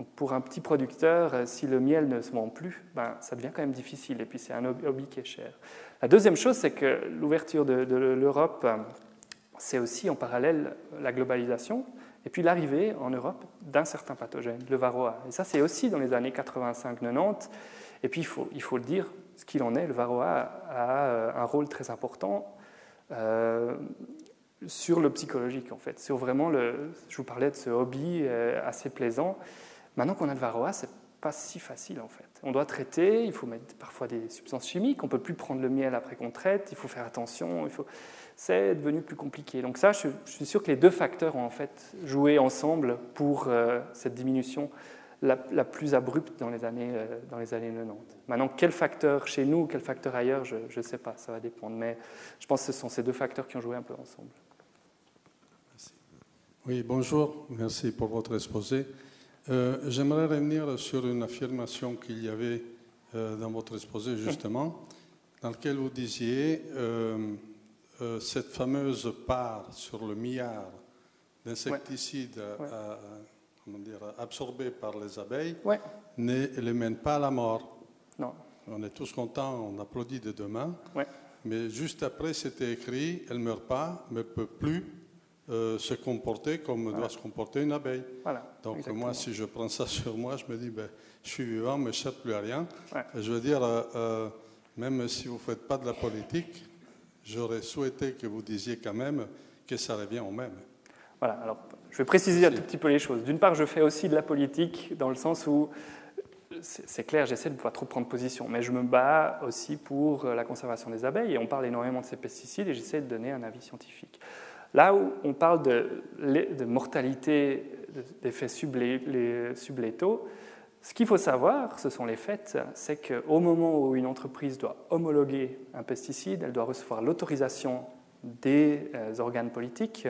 Donc pour un petit producteur, euh, si le miel ne se vend plus, ben, ça devient quand même difficile. Et puis c'est un hobby qui est cher. La deuxième chose, c'est que l'ouverture de, l'Europe, c'est aussi en parallèle la globalisation et puis l'arrivée en Europe d'un certain pathogène, le varroa. Et ça, c'est aussi dans les années 85-90. Et puis, il faut, il faut le dire, ce qu'il en est, le varroa a euh, un rôle très important euh, sur le psychologique, en fait, sur vraiment le. Je vous parlais de ce hobby euh, assez plaisant. Maintenant qu'on a le varroa, c'est pas si facile en fait. On doit traiter, il faut mettre parfois des substances chimiques, on peut plus prendre le miel après qu'on traite, il faut faire attention. C'est devenu plus compliqué. Donc ça, je, suis sûr que les deux facteurs ont en fait joué ensemble pour euh, cette diminution la, plus abrupte dans les, années, euh, dans les années 90. Maintenant, quel facteur chez nous, quel facteur ailleurs, je ne sais pas, ça va dépendre. Mais je pense que ce sont ces deux facteurs qui ont joué un peu ensemble. Merci. Oui, bonjour, merci pour votre exposé. Euh, j'aimerais revenir sur une affirmation qu'il y avait dans votre exposé justement, dans laquelle vous disiez euh, cette fameuse part sur le milliard d'insecticides absorbés par les abeilles ne les mène pas à la mort. Non. On est tous contents, on applaudit de demain. Mais juste après, c'était écrit, elle ne meurt pas, mais ne peut plus euh, se comporter comme doit se comporter une abeille. Donc moi, si je prends ça (laughs) sur moi, je me dis, ben, je suis vivant, mais je ne plus à rien. Je veux dire, euh, euh, même si vous ne faites pas de la politique, j'aurais souhaité que vous disiez quand même que ça revient au même. Voilà, alors je vais préciser un tout petit peu les choses. D'une part, je fais aussi de la politique dans le sens où c'est clair, j'essaie de ne pas trop prendre position, mais je me bats aussi pour la conservation des abeilles et on parle énormément de ces pesticides et j'essaie de donner un avis scientifique. Là où on parle de, mortalité d'effets sublétaux, ce qu'il faut savoir, ce sont les faits, c'est qu'au moment où une entreprise doit homologuer un pesticide, elle doit recevoir l'autorisation des euh, organes politiques,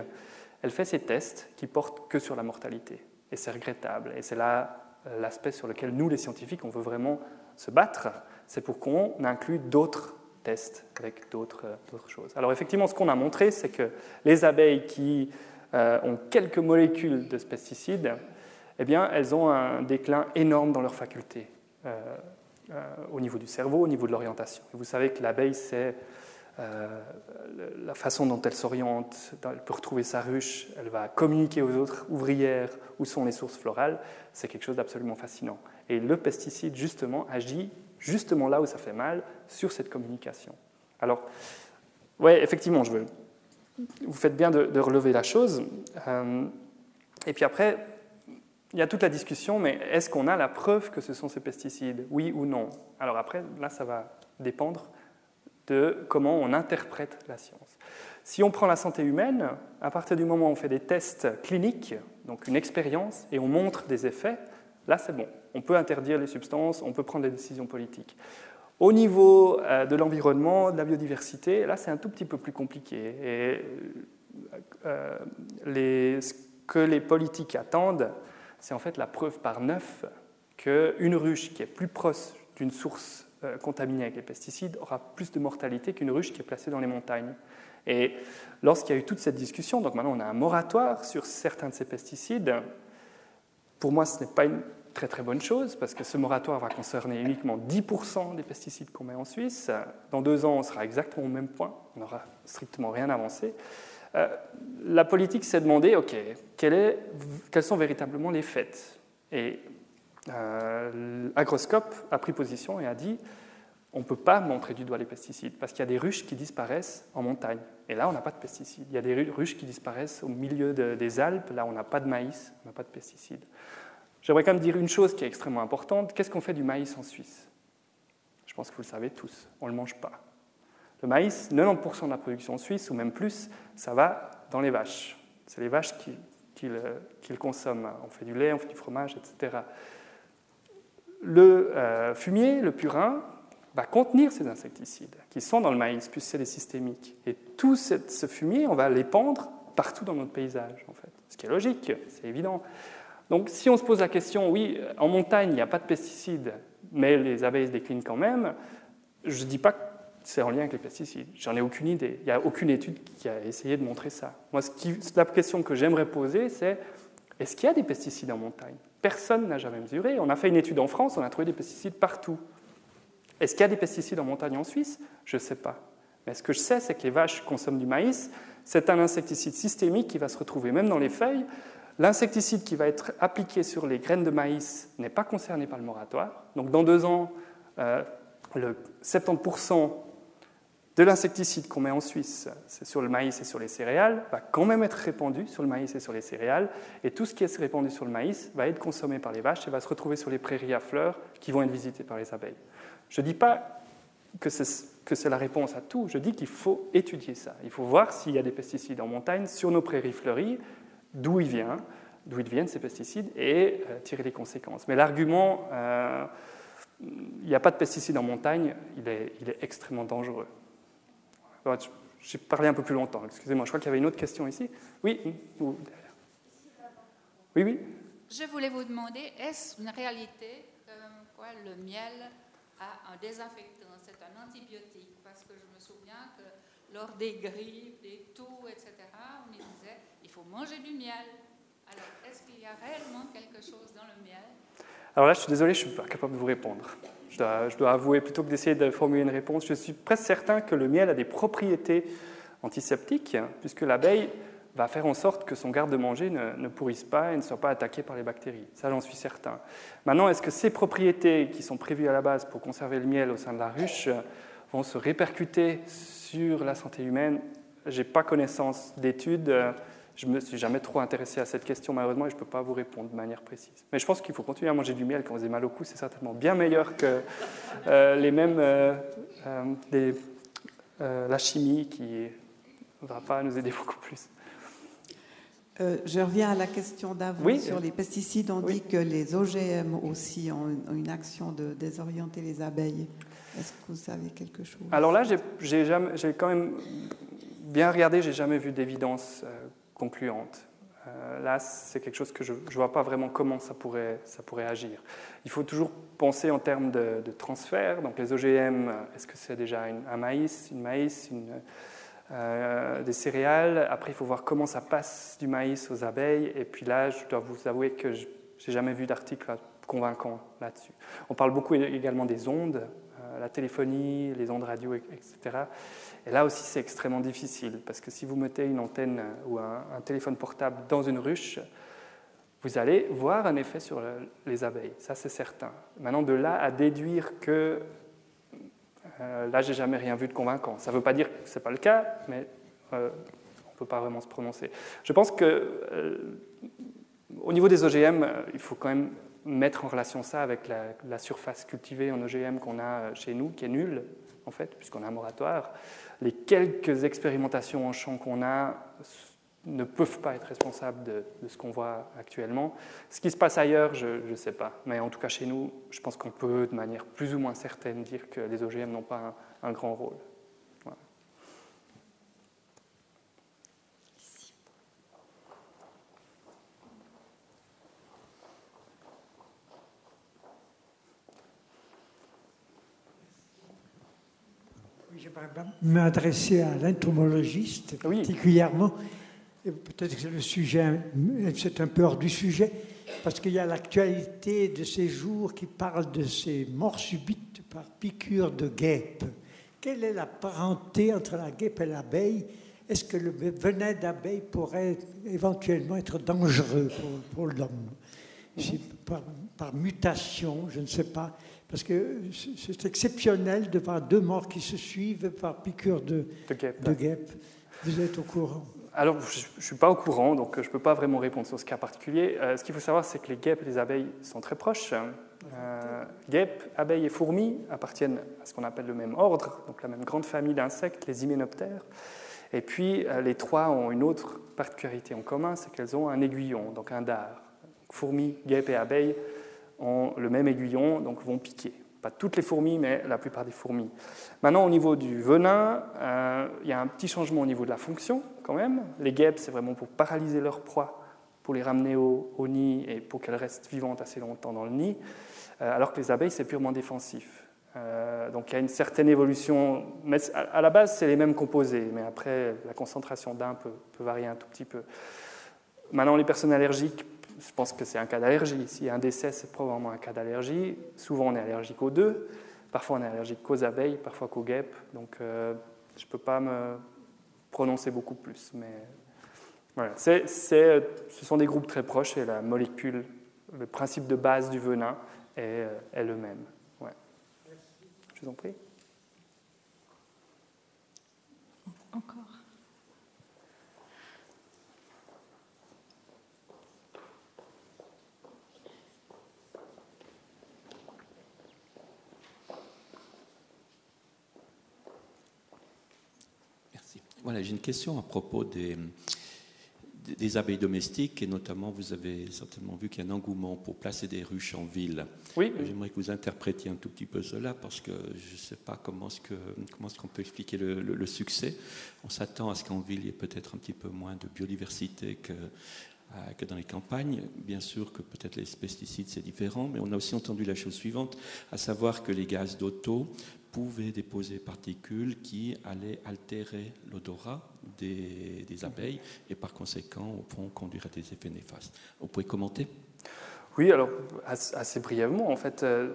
elle fait ses tests qui portent que sur la mortalité. Et c'est regrettable. Et c'est là euh, l'aspect sur lequel nous, les scientifiques, on veut vraiment se battre, c'est pour qu'on inclue d'autres tests avec euh, d'autres choses. Alors effectivement, ce qu'on a montré, c'est que les abeilles qui euh, ont quelques molécules de ce pesticide, eh bien, elles ont un déclin énorme dans leurs facultés, euh, au niveau du cerveau, au niveau de l'orientation. Vous savez que l'abeille, c'est la façon dont elle s'oriente, elle peut retrouver sa ruche, elle va communiquer aux autres ouvrières où sont les sources florales, c'est quelque chose d'absolument fascinant. Et le pesticide, justement, agit justement là où ça fait mal, sur cette communication. Alors, oui, effectivement, je veux, vous faites bien de, relever la chose. Euh, et puis après, il y a toute la discussion, mais est-ce qu'on a la preuve que ce sont ces pesticides Oui ou non? Alors après, là, ça va dépendre de comment on interprète la science. Si on prend la santé humaine, à partir du moment où on fait des tests cliniques, donc une expérience, et on montre des effets, là c'est bon. On peut interdire les substances, on peut prendre des décisions politiques. Au niveau euh, de l'environnement, de la biodiversité, là c'est un tout petit peu plus compliqué. Et euh, ce que les politiques attendent, c'est en fait la preuve par neuf qu'une ruche qui est plus proche d'une source euh, contaminée avec les pesticides aura plus de mortalité qu'une ruche qui est placée dans les montagnes. Et lorsqu'il y a eu toute cette discussion, donc maintenant on a un moratoire sur certains de ces pesticides, pour moi ce n'est pas une très très bonne chose parce que ce moratoire va concerner uniquement 10% des pesticides qu'on met en Suisse. Dans deux ans, on sera exactement au même point, on n'aura strictement rien avancé. Euh, la politique s'est demandé, OK, quels sont véritablement les faits? Et euh, Agroscope a pris position et a dit, on ne peut pas montrer du doigt les pesticides parce qu'il y a des ruches qui disparaissent en montagne. Et là, on n'a pas de pesticides. Il y a des ruches qui disparaissent au milieu des Alpes. Là, on n'a pas de maïs, on n'a pas de pesticides. J'aimerais quand même dire une chose qui est extrêmement importante. Qu'est-ce qu'on fait du maïs en Suisse? Je pense que vous le savez tous. On ne le mange pas. Le maïs, 90% de la production en Suisse, ou même plus, ça va dans les vaches. C'est les vaches qui, le, consomment. On fait du lait, on fait du fromage, etc. Le euh, fumier, le purin, va contenir ces insecticides qui sont dans le maïs, puisque c'est des systémiques. Et tout ce fumier, on va l'épandre partout dans notre paysage, en fait. Ce qui est logique, c'est évident. Donc si on se pose la question, oui, en montagne, il n'y a pas de pesticides, mais les abeilles se déclinent quand même, je ne dis pas que c'est en lien avec les pesticides. J'en ai aucune idée. Il n'y a aucune étude qui a essayé de montrer ça. Moi, la question que j'aimerais poser, c'est est-ce qu'il y a des pesticides en montagne? Personne n'a jamais mesuré. On a fait une étude en France, on a trouvé des pesticides partout. Est-ce qu'il y a des pesticides en montagne en Suisse? Je ne sais pas. Mais ce que je sais, c'est que les vaches consomment du maïs. C'est un insecticide systémique qui va se retrouver même dans les feuilles. L'insecticide qui va être appliqué sur les graines de maïs n'est pas concerné par le moratoire. Donc dans deux ans, euh, le 70% de l'insecticide qu'on met en Suisse, c'est sur le maïs et sur les céréales, va quand même être répandu sur le maïs et sur les céréales. Et tout ce qui est répandu sur le maïs va être consommé par les vaches et va se retrouver sur les prairies à fleurs qui vont être visitées par les abeilles. Je ne dis pas que c'est la réponse à tout, je dis qu'il faut étudier ça. Il faut voir s'il y a des pesticides en montagne sur nos prairies fleuries, d'où ils viennent, d'où ils viennent ces pesticides, et euh, tirer les conséquences. Mais l'argument, euh, il n'y a pas de pesticides en montagne, il est, il est extrêmement dangereux. J'ai parlé un peu plus longtemps, excusez-moi, je crois qu'il y avait une autre question ici. Oui Oui, oui Je voulais vous demander, est-ce une réalité que quoi, le miel un désinfectant, c'est un antibiotique, parce que je me souviens que lors des grippes, des toux, etc., on disait il faut manger du miel. Alors, est-ce qu'il y a réellement quelque chose dans le miel? Alors là, je suis désolé, je ne suis pas capable de vous répondre. Je dois, avouer, plutôt que d'essayer de formuler une réponse, je suis presque certain que le miel a des propriétés antiseptiques, puisque l'abeille va faire en sorte que son garde-manger ne, ne, pourrisse pas et ne soit pas attaqué par les bactéries. Ça, j'en suis certain. Maintenant, est-ce que ces propriétés qui sont prévues à la base pour conserver le miel au sein de la ruche vont se répercuter sur la santé humaine? Je n'ai pas connaissance d'études. Je ne me suis jamais trop intéressé à cette question, malheureusement, et je ne peux pas vous répondre de manière précise. Mais je pense qu'il faut continuer à manger du miel quand vous avez mal au cou. C'est certainement bien meilleur que euh, les mêmes, euh, euh, la chimie qui ne va pas nous aider beaucoup plus. Euh, je reviens à la question d'avant sur les pesticides. On dit que les OGM aussi ont une, action de désorienter les abeilles. Est-ce que vous savez quelque chose? Alors là, j'ai quand même bien regardé, j'ai jamais vu d'évidence euh, concluante. Euh, là, c'est quelque chose que je ne vois pas vraiment comment ça pourrait, ça pourrait agir. Il faut toujours penser en termes de, transfert. Donc les OGM, est-ce que c'est déjà un maïs, une maïs, euh, des céréales? Après, il faut voir comment ça passe du maïs aux abeilles. Et puis là, je dois vous avouer que je n'ai jamais vu d'article convaincant là-dessus. On parle beaucoup également des ondes, la téléphonie, les ondes radio, etc. Et là aussi, c'est extrêmement difficile parce que si vous mettez une antenne ou un, téléphone portable dans une ruche, vous allez voir un effet sur les abeilles, ça c'est certain. Maintenant, de là à déduire que euh, là, j'ai jamais rien vu de convaincant. Ça ne veut pas dire que ce n'est pas le cas, mais euh, on ne peut pas vraiment se prononcer. Je pense que euh, au niveau des OGM, il faut quand même mettre en relation ça avec la, surface cultivée en OGM qu'on a chez nous, qui est nulle, en fait, puisqu'on a un moratoire. Les quelques expérimentations en champ qu'on a ne peuvent pas être responsables de, ce qu'on voit actuellement. Ce qui se passe ailleurs, je ne sais pas. Mais en tout cas, chez nous, je pense qu'on peut, de manière plus ou moins certaine, dire que les OGM n'ont pas un, grand rôle. J'aimerais m'adresser à l'entomologiste particulièrement. Peut-être que le sujet, c'est un peu hors du sujet, parce qu'il y a l'actualité de ces jours qui parle de ces morts subites par piqûre de guêpe. Quelle est la parenté entre la guêpe et l'abeille? Est-ce que le venin d'abeille pourrait éventuellement être dangereux pour, l'homme? Par, par, mutation, je ne sais pas. Parce que c'est exceptionnel de voir deux morts qui se suivent par piqûre de, de guêpe. Vous êtes au courant alors, je ne suis pas au courant, donc je ne peux pas vraiment répondre sur ce cas particulier. Euh, ce qu'il faut savoir, c'est que les guêpes et les abeilles sont très proches. Euh, guêpes, abeilles et fourmis appartiennent à ce qu'on appelle le même ordre, donc la même grande famille d'insectes, les hyménoptères. Et puis, euh, les trois ont une autre particularité en commun, c'est qu'elles ont un aiguillon, donc un dard. Fourmis, guêpes et abeilles ont le même aiguillon, donc vont piquer. Pas toutes les fourmis, mais la plupart des fourmis. Maintenant, au niveau du venin, euh, il y a un petit changement au niveau de la fonction quand même. Les guêpes, c'est vraiment pour paralyser leur proie, pour les ramener au, nid et pour qu'elles restent vivantes assez longtemps dans le nid, euh, alors que les abeilles, c'est purement défensif. Euh, donc il y a une certaine évolution, mais à la base, c'est les mêmes composés, mais après, la concentration d'un peut, peut varier un tout petit peu. Maintenant, les personnes allergiques je pense que c'est un cas d'allergie. S'il y a un décès, c'est probablement un cas d'allergie. Souvent, on est allergique aux deux. Parfois, on est allergique qu'aux abeilles, parfois qu'aux guêpes. Donc, euh, je ne peux pas me prononcer beaucoup plus. Mais voilà. ce sont des groupes très proches et la molécule, le principe de base du venin est, est le même. Ouais. Je vous en prie. Encore. Voilà, j'ai une question à propos des, des abeilles domestiques et notamment vous avez certainement vu qu'il y a un engouement pour placer des ruches en ville. Oui. J'aimerais que vous interprétiez un tout petit peu cela parce que je ne sais pas comment est-ce qu'on peut expliquer le, le, succès. On s'attend à ce qu'en ville il y ait peut-être un petit peu moins de biodiversité que euh, que dans les campagnes. Bien sûr que peut-être les pesticides c'est différent, mais on a aussi entendu la chose suivante, à savoir que les gaz d'auto pouvaient déposer particules qui allaient altérer l'odorat des, abeilles et par conséquent, au fond, conduire à des effets néfastes. Vous pouvez commenter? Oui, alors assez brièvement, en fait, euh,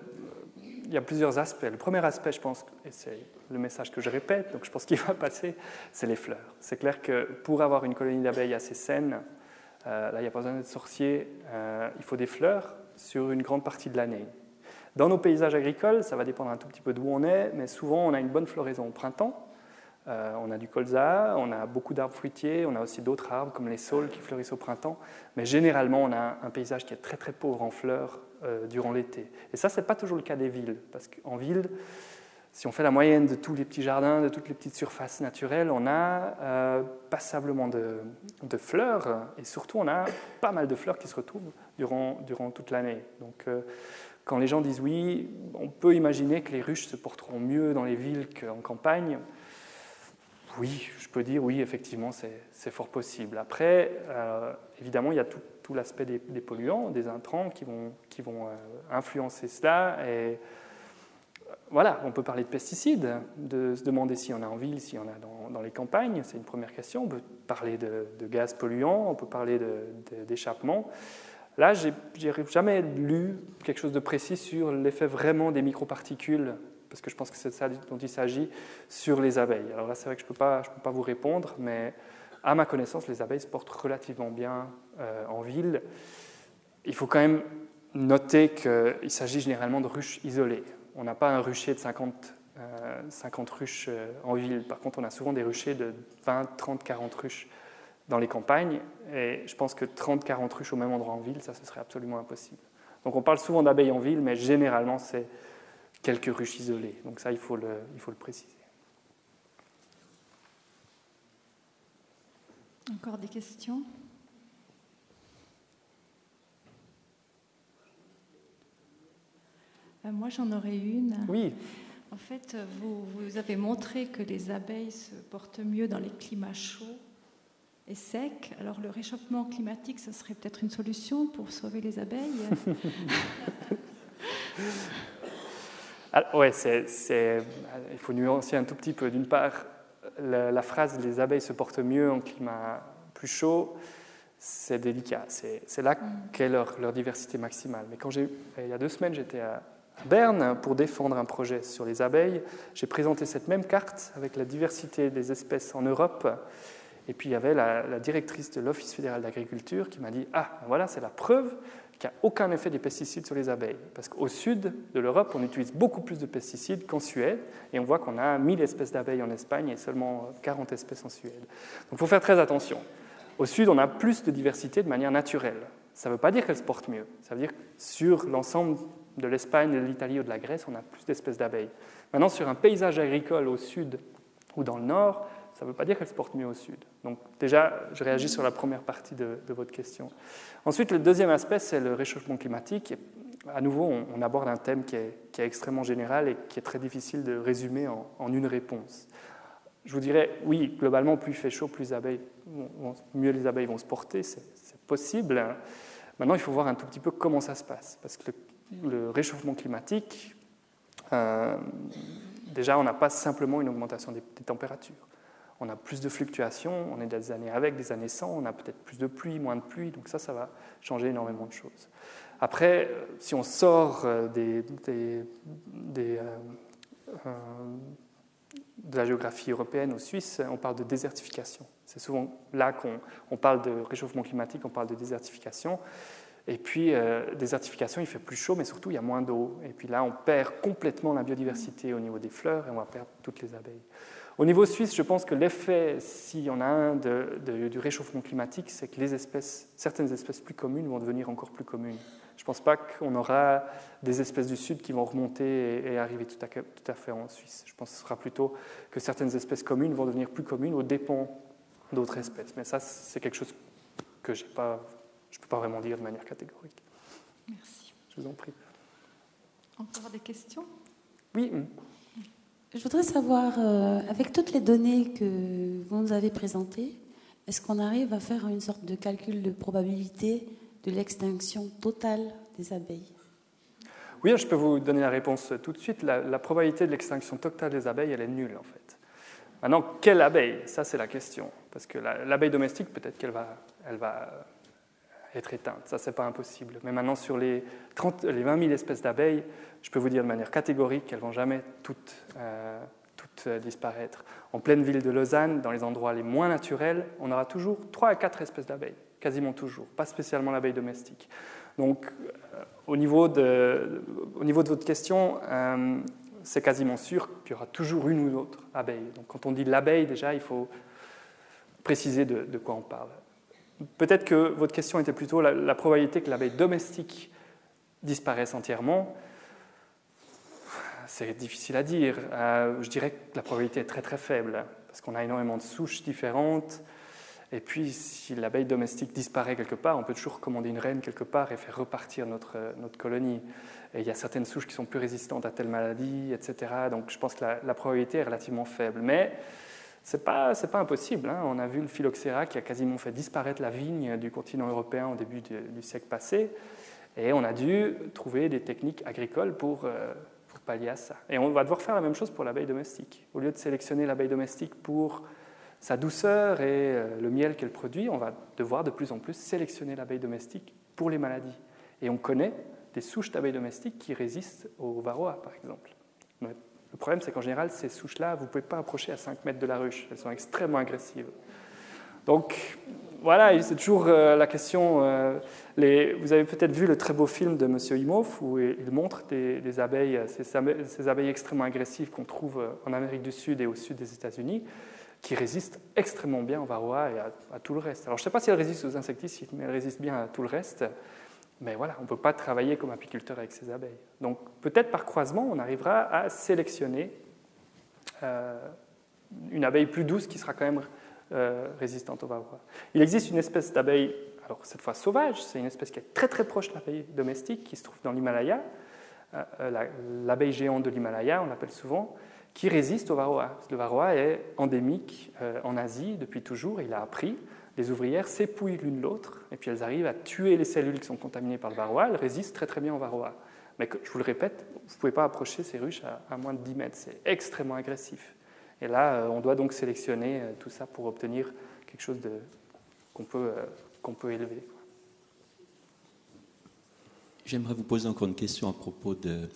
il y a plusieurs aspects. Le premier aspect, je pense, et c'est le message que je répète, donc je pense qu'il (laughs) va passer, c'est les fleurs. C'est clair que pour avoir une colonie d'abeilles assez saine, euh, là, il n'y a pas besoin d'être sorcier, euh, il faut des fleurs sur une grande partie de l'année. Dans nos paysages agricoles, ça va dépendre un tout petit peu d'où on est, mais souvent on a une bonne floraison au printemps. Euh, on a du colza, on a beaucoup d'arbres fruitiers, on a aussi d'autres arbres comme les saules qui fleurissent au printemps. Mais généralement, on a un paysage qui est très très pauvre en fleurs euh, durant l'été. Et ça, ce n'est pas toujours le cas des villes, parce qu'en ville, si on fait la moyenne de tous les petits jardins, de toutes les petites surfaces naturelles, on a euh, passablement de, fleurs, et surtout on a pas mal de fleurs qui se retrouvent durant toute l'année. Donc quand les gens disent oui, on peut imaginer que les ruches se porteront mieux dans les villes qu'en campagne. Oui, je peux dire oui, effectivement, c'est fort possible. Après, euh, évidemment, il y a tout, l'aspect des, polluants, des intrants qui vont, euh, influencer cela. Et voilà, on peut parler de pesticides, de se demander s'il y en a en ville, s'il y en a dans, les campagnes, c'est une première question. On peut parler de, gaz polluants, on peut parler d'échappement. Là, j'ai jamais lu quelque chose de précis sur l'effet vraiment des microparticules, parce que je pense que c'est ça dont il s'agit, sur les abeilles. Alors là, c'est vrai que je ne peux pas vous répondre, mais à ma connaissance, les abeilles se portent relativement bien euh, en ville. Il faut quand même noter qu'il s'agit généralement de ruches isolées. On n'a pas un rucher de 50, 50 euh, ruches euh, en ville. Par contre, on a souvent des ruchers de 20, 30, 40 ruches dans les campagnes. Et je pense que 30-40 ruches au même endroit en ville, ça, ce serait absolument impossible. Donc on parle souvent d'abeilles en ville, mais généralement c'est quelques ruches isolées. Donc ça, il faut le, il faut le préciser. Encore des questions? Euh, Moi, j'en aurais une. Oui. En fait, vous, vous, avez montré que les abeilles se portent mieux dans les climats chauds et secs. Alors, le réchauffement climatique, ça serait peut-être une solution pour sauver les abeilles (laughs) ah, Oui, il faut nuancer un tout petit peu. D'une part, la, phrase les abeilles se portent mieux en climat plus chaud, c'est délicat. C'est là qu'est leur, leur, diversité maximale. Mais quand j'ai, il y a deux semaines, j'étais à Berne pour défendre un projet sur les abeilles. J'ai présenté cette même carte avec la diversité des espèces en Europe. Et puis il y avait la, directrice de l'Office fédéral d'agriculture qui m'a dit Ah, voilà, c'est la preuve qu'il n'y a aucun effet des pesticides sur les abeilles. Parce qu'au sud de l'Europe, on utilise beaucoup plus de pesticides qu'en Suède. Et on voit qu'on a 1000 espèces d'abeilles en Espagne et seulement 40 espèces en Suède. Donc il faut faire très attention. Au sud, on a plus de diversité de manière naturelle. Ça ne veut pas dire qu'elles se portent mieux. Ça veut dire que sur l'ensemble de l'Espagne, de l'Italie ou de la Grèce, on a plus d'espèces d'abeilles. Maintenant, sur un paysage agricole au sud ou dans le nord, ça ne veut pas dire qu'elles se portent mieux au sud. Donc déjà, je réagis sur la première partie de, votre question. Ensuite, le deuxième aspect, c'est le réchauffement climatique. à nouveau, on, aborde un thème qui est, extrêmement général et qui est très difficile de résumer en, une réponse. Je vous dirais, oui, globalement, plus il fait chaud, plus abeilles, mieux les abeilles vont se porter, c'est possible. Maintenant, il faut voir un tout petit peu comment ça se passe, parce que le, réchauffement climatique, euh, déjà, on n'a pas simplement une augmentation des, températures. On a plus de fluctuations, on est des années avec, des années sans, on a peut-être plus de pluie, moins de pluie, donc ça, ça va changer énormément de choses. Après, euh, si on sort euh, des, de la géographie européenne ou suisse, on parle de désertification. C'est souvent là qu'on parle de réchauffement climatique, on parle de désertification. Et puis, euh, désertification, il fait plus chaud, mais surtout, il y a moins d'eau. Et puis là, on perd complètement la biodiversité au niveau des fleurs et on va perdre toutes les abeilles. Au niveau suisse, je pense que l'effet, s'il y en a un, du réchauffement climatique, c'est que les espèces, certaines espèces plus communes vont devenir encore plus communes. Je ne pense pas qu'on aura des espèces du sud qui vont remonter et, arriver tout à, tout à, fait en Suisse. Je pense que ce sera plutôt que certaines espèces communes vont devenir plus communes au dépens d'autres espèces. Mais ça, c'est quelque chose que pas je ne peux pas vraiment dire de manière catégorique. Merci. Je vous en prie. Encore des questions? Oui. Je voudrais savoir, euh, avec toutes les données que vous nous avez présentées, est-ce qu'on arrive à faire une sorte de calcul de probabilité de l'extinction totale des abeilles? Oui, je peux vous donner la réponse tout de suite. La, probabilité de l'extinction totale des abeilles, elle est nulle en fait. Maintenant, quelle abeille? Ça, c'est la question. Parce que l'abeille domestique, peut-être qu'elle va, elle va être éteinte. Ça, c'est pas impossible. Mais maintenant, sur les, 30, les 20 000 espèces d'abeilles, je peux vous dire de manière catégorique qu'elles vont jamais toutes, euh, euh, disparaître. En pleine ville de Lausanne, dans les endroits les moins naturels, on aura toujours 3 à 4 espèces d'abeilles, quasiment toujours, pas spécialement l'abeille domestique. Donc, euh, au, niveau de, votre question, c'est quasiment sûr qu'il y aura toujours une ou l'autre abeille. Donc, quand on dit l'abeille, déjà, il faut préciser de quoi on parle. Peut-être que votre question était plutôt la, probabilité que l'abeille domestique disparaisse entièrement. C'est difficile à dire. Euh, je dirais que la probabilité est très très faible, parce qu'on a énormément de souches différentes. Et puis, si l'abeille domestique disparaît quelque part, on peut toujours commander une reine quelque part et faire repartir notre, notre colonie. Et il y a certaines souches qui sont plus résistantes à telle maladie, etc. Donc, je pense que la, la probabilité est relativement faible. Mais c'est pas, pas impossible. Hein. On a vu le phylloxéra qui a quasiment fait disparaître la vigne du continent européen au début du, siècle passé. Et on a dû trouver des techniques agricoles pour, euh, pour, pallier à ça. Et on va devoir faire la même chose pour l'abeille domestique. Au lieu de sélectionner l'abeille domestique pour sa douceur et euh, le miel qu'elle produit, on va devoir de plus en plus sélectionner l'abeille domestique pour les maladies. Et on connaît des souches d'abeilles domestiques qui résistent au varroa, par exemple. Le problème, c'est qu'en général, ces souches-là, vous ne pouvez pas approcher à 5 mètres de la ruche. Elles sont extrêmement agressives. Donc, voilà, c'est toujours euh, la question. Euh, vous avez peut-être vu le très beau film de M. Imhoff où il montre des, abeilles, ces, abeilles extrêmement agressives qu'on trouve euh, en Amérique du Sud et au sud des États-Unis, qui résistent extrêmement bien au varroa et à, tout le reste. Alors, je ne sais pas si elles résistent aux insecticides, mais elles résistent bien à tout le reste. Mais voilà, on ne peut pas travailler comme apiculteur avec ces abeilles. Donc peut-être par croisement, on arrivera à sélectionner euh, une abeille plus douce qui sera quand même euh, résistante au varroa. Il existe une espèce d'abeille, alors cette fois sauvage, c'est une espèce qui est très très proche de l'abeille domestique, qui se trouve dans l'Himalaya, euh, l'abeille géante de l'Himalaya, on l'appelle souvent, qui résiste au varroa. Le varroa est endémique en Asie depuis toujours, il a appris les ouvrières s'épouillent l'une l'autre, et puis elles arrivent à tuer les cellules qui sont contaminées par le varroa. Elles résistent très très bien au varroa. Mais je vous le répète, vous ne pouvez pas approcher ces ruches à, moins de 10 mètres. C'est extrêmement agressif. Et là, euh, on doit donc sélectionner euh, tout ça pour obtenir quelque chose qu'on peut, euh, qu'on peut élever. J'aimerais vous poser encore une question à propos de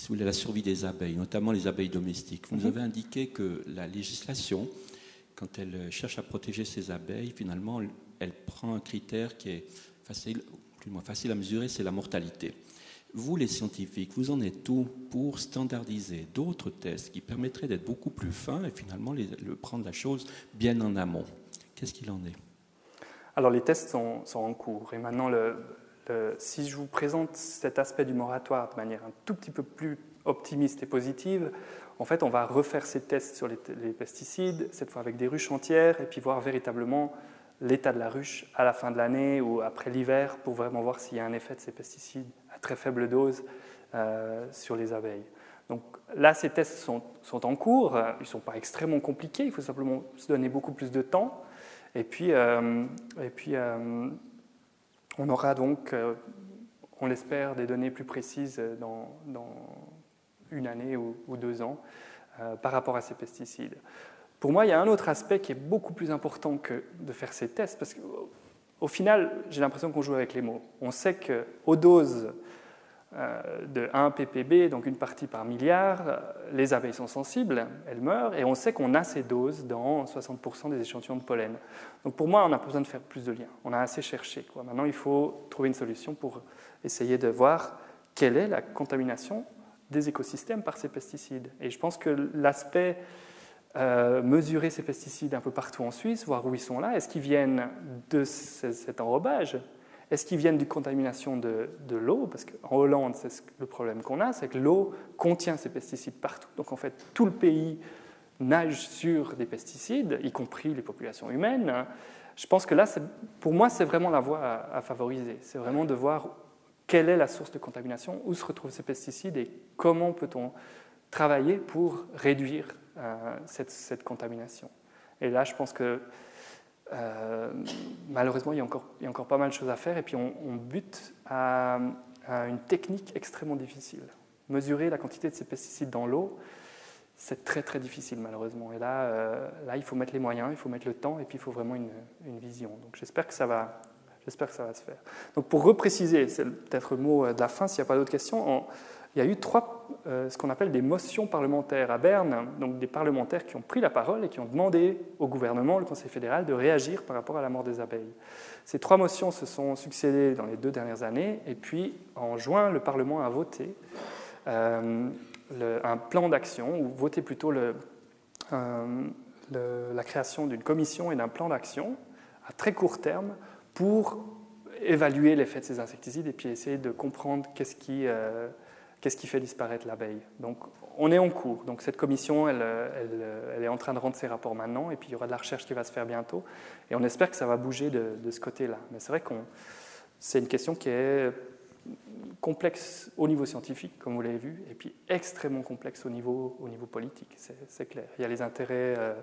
si vous voulez, la survie des abeilles, notamment les abeilles domestiques. Vous nous mhm. avez indiqué que la législation quand elle euh, cherche à protéger ses abeilles, finalement, elle prend un critère qui est facile, plus ou moins facile à mesurer, c'est la mortalité. Vous, les scientifiques, vous en êtes où pour standardiser d'autres tests qui permettraient d'être beaucoup plus fins et finalement le, prendre la chose bien en amont? Qu'est-ce qu'il en est? Alors, les tests sont, en cours. Et maintenant, si je vous présente cet aspect du moratoire de manière un tout petit peu plus optimiste et positive, en fait, on va refaire ces tests sur les, pesticides, cette fois avec des ruches entières, et puis voir véritablement l'état de la ruche à la fin de l'année ou après l'hiver pour vraiment voir s'il y a un effet de ces pesticides à très faible dose euh, sur les abeilles. Donc là, ces tests sont, en cours, ils ne sont pas extrêmement compliqués, il faut simplement se donner beaucoup plus de temps. Et puis, euh, et puis euh, on aura donc, on l'espère, des données plus précises dans, dans une année ou, deux ans euh, par rapport à ces pesticides. Pour moi, il y a un autre aspect qui est beaucoup plus important que de faire ces tests, parce qu'au final, j'ai l'impression qu'on joue avec les mots. On sait qu'aux doses euh, de 1 ppb, donc une partie par milliard, les abeilles sont sensibles, elles meurent, et on sait qu'on a ces doses dans 60% des échantillons de pollen. Donc pour moi, on pas besoin de faire plus de liens. On a assez cherché. Maintenant, il faut trouver une solution pour essayer de voir quelle est la contamination des écosystèmes par ces pesticides. Et je pense que l'aspect euh, mesurer ces pesticides un peu partout en Suisse, voir où ils sont là, est-ce qu'ils viennent de cet enrobage? Est-ce qu'ils viennent d'une contamination de, l'eau? Parce qu'en Hollande, c'est le problème qu'on a, c'est que l'eau contient ces pesticides partout. Donc en fait, tout le pays nage sur des pesticides, y compris les populations humaines. Je pense que là, pour moi, c'est vraiment la voie à, à favoriser. C'est vraiment de voir quelle est la source de contamination, où se retrouvent ces pesticides et comment peut-on travailler pour réduire euh, cette, contamination. Et là, je pense que euh, malheureusement, il y, a encore, pas mal de choses à faire et puis on, bute à, une technique extrêmement difficile. Mesurer la quantité de ces pesticides dans l'eau, c'est très très difficile malheureusement. Et là, euh, là, il faut mettre les moyens, il faut mettre le temps et puis il faut vraiment une vision. Donc j'espère que ça va, J'espère que ça va se faire. Donc pour repréciser, c'est peut-être le mot de la fin s'il n'y a pas d'autres questions, il y a eu trois, euh, ce qu'on appelle des motions parlementaires à Berne, donc des parlementaires qui ont pris la parole et qui ont demandé au gouvernement, le Conseil fédéral, de réagir par rapport à la mort des abeilles. Ces trois motions se sont succédées dans les deux dernières années, et puis en juin, le Parlement a voté euh, un plan d'action, ou voté plutôt euh, la création d'une commission et d'un plan d'action à très court terme pour évaluer l'effet de ces insecticides et puis essayer de comprendre qu'est-ce qui, euh, qu'est-ce qui fait disparaître l'abeille. Donc on est en cours. Donc cette commission, elle, elle, est en train de rendre ses rapports maintenant et puis il y aura de la recherche qui va se faire bientôt. Et on espère que ça va bouger de, de ce côté-là. Mais c'est vrai que c'est une question qui est complexe au niveau scientifique, comme vous l'avez vu, et puis extrêmement complexe au niveau, au niveau politique, c'est clair. Il y a les intérêts euh,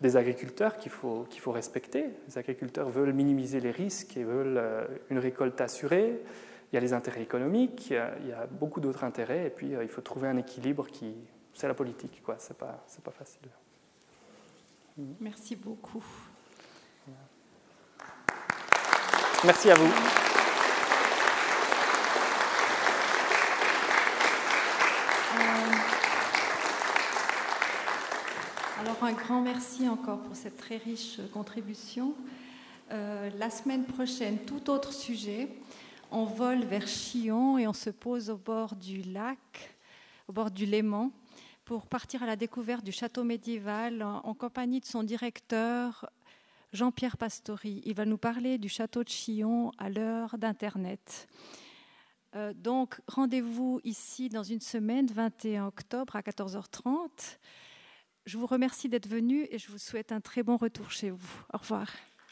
des agriculteurs qu'il faut, qu'il faut respecter. Les agriculteurs veulent minimiser les risques et veulent euh, une récolte assurée. Il y a les intérêts économiques, il y a, beaucoup d'autres intérêts, et puis euh, il faut trouver un équilibre qui. C'est la politique, quoi. C'est pas, c'est pas facile. Merci beaucoup. Merci à vous. Alors un grand merci encore pour cette très riche contribution. Euh, la semaine prochaine, tout autre sujet. On vole vers Chillon et on se pose au bord du lac, au bord du Léman, pour partir à la découverte du château médiéval en, compagnie de son directeur, Jean-Pierre Pastori. Il va nous parler du château de Chillon à l'heure d'Internet. Euh, donc, rendez-vous ici dans une semaine, 21 octobre à 14h30. Je vous remercie d'être venu et je vous souhaite un très bon retour chez vous. Au revoir.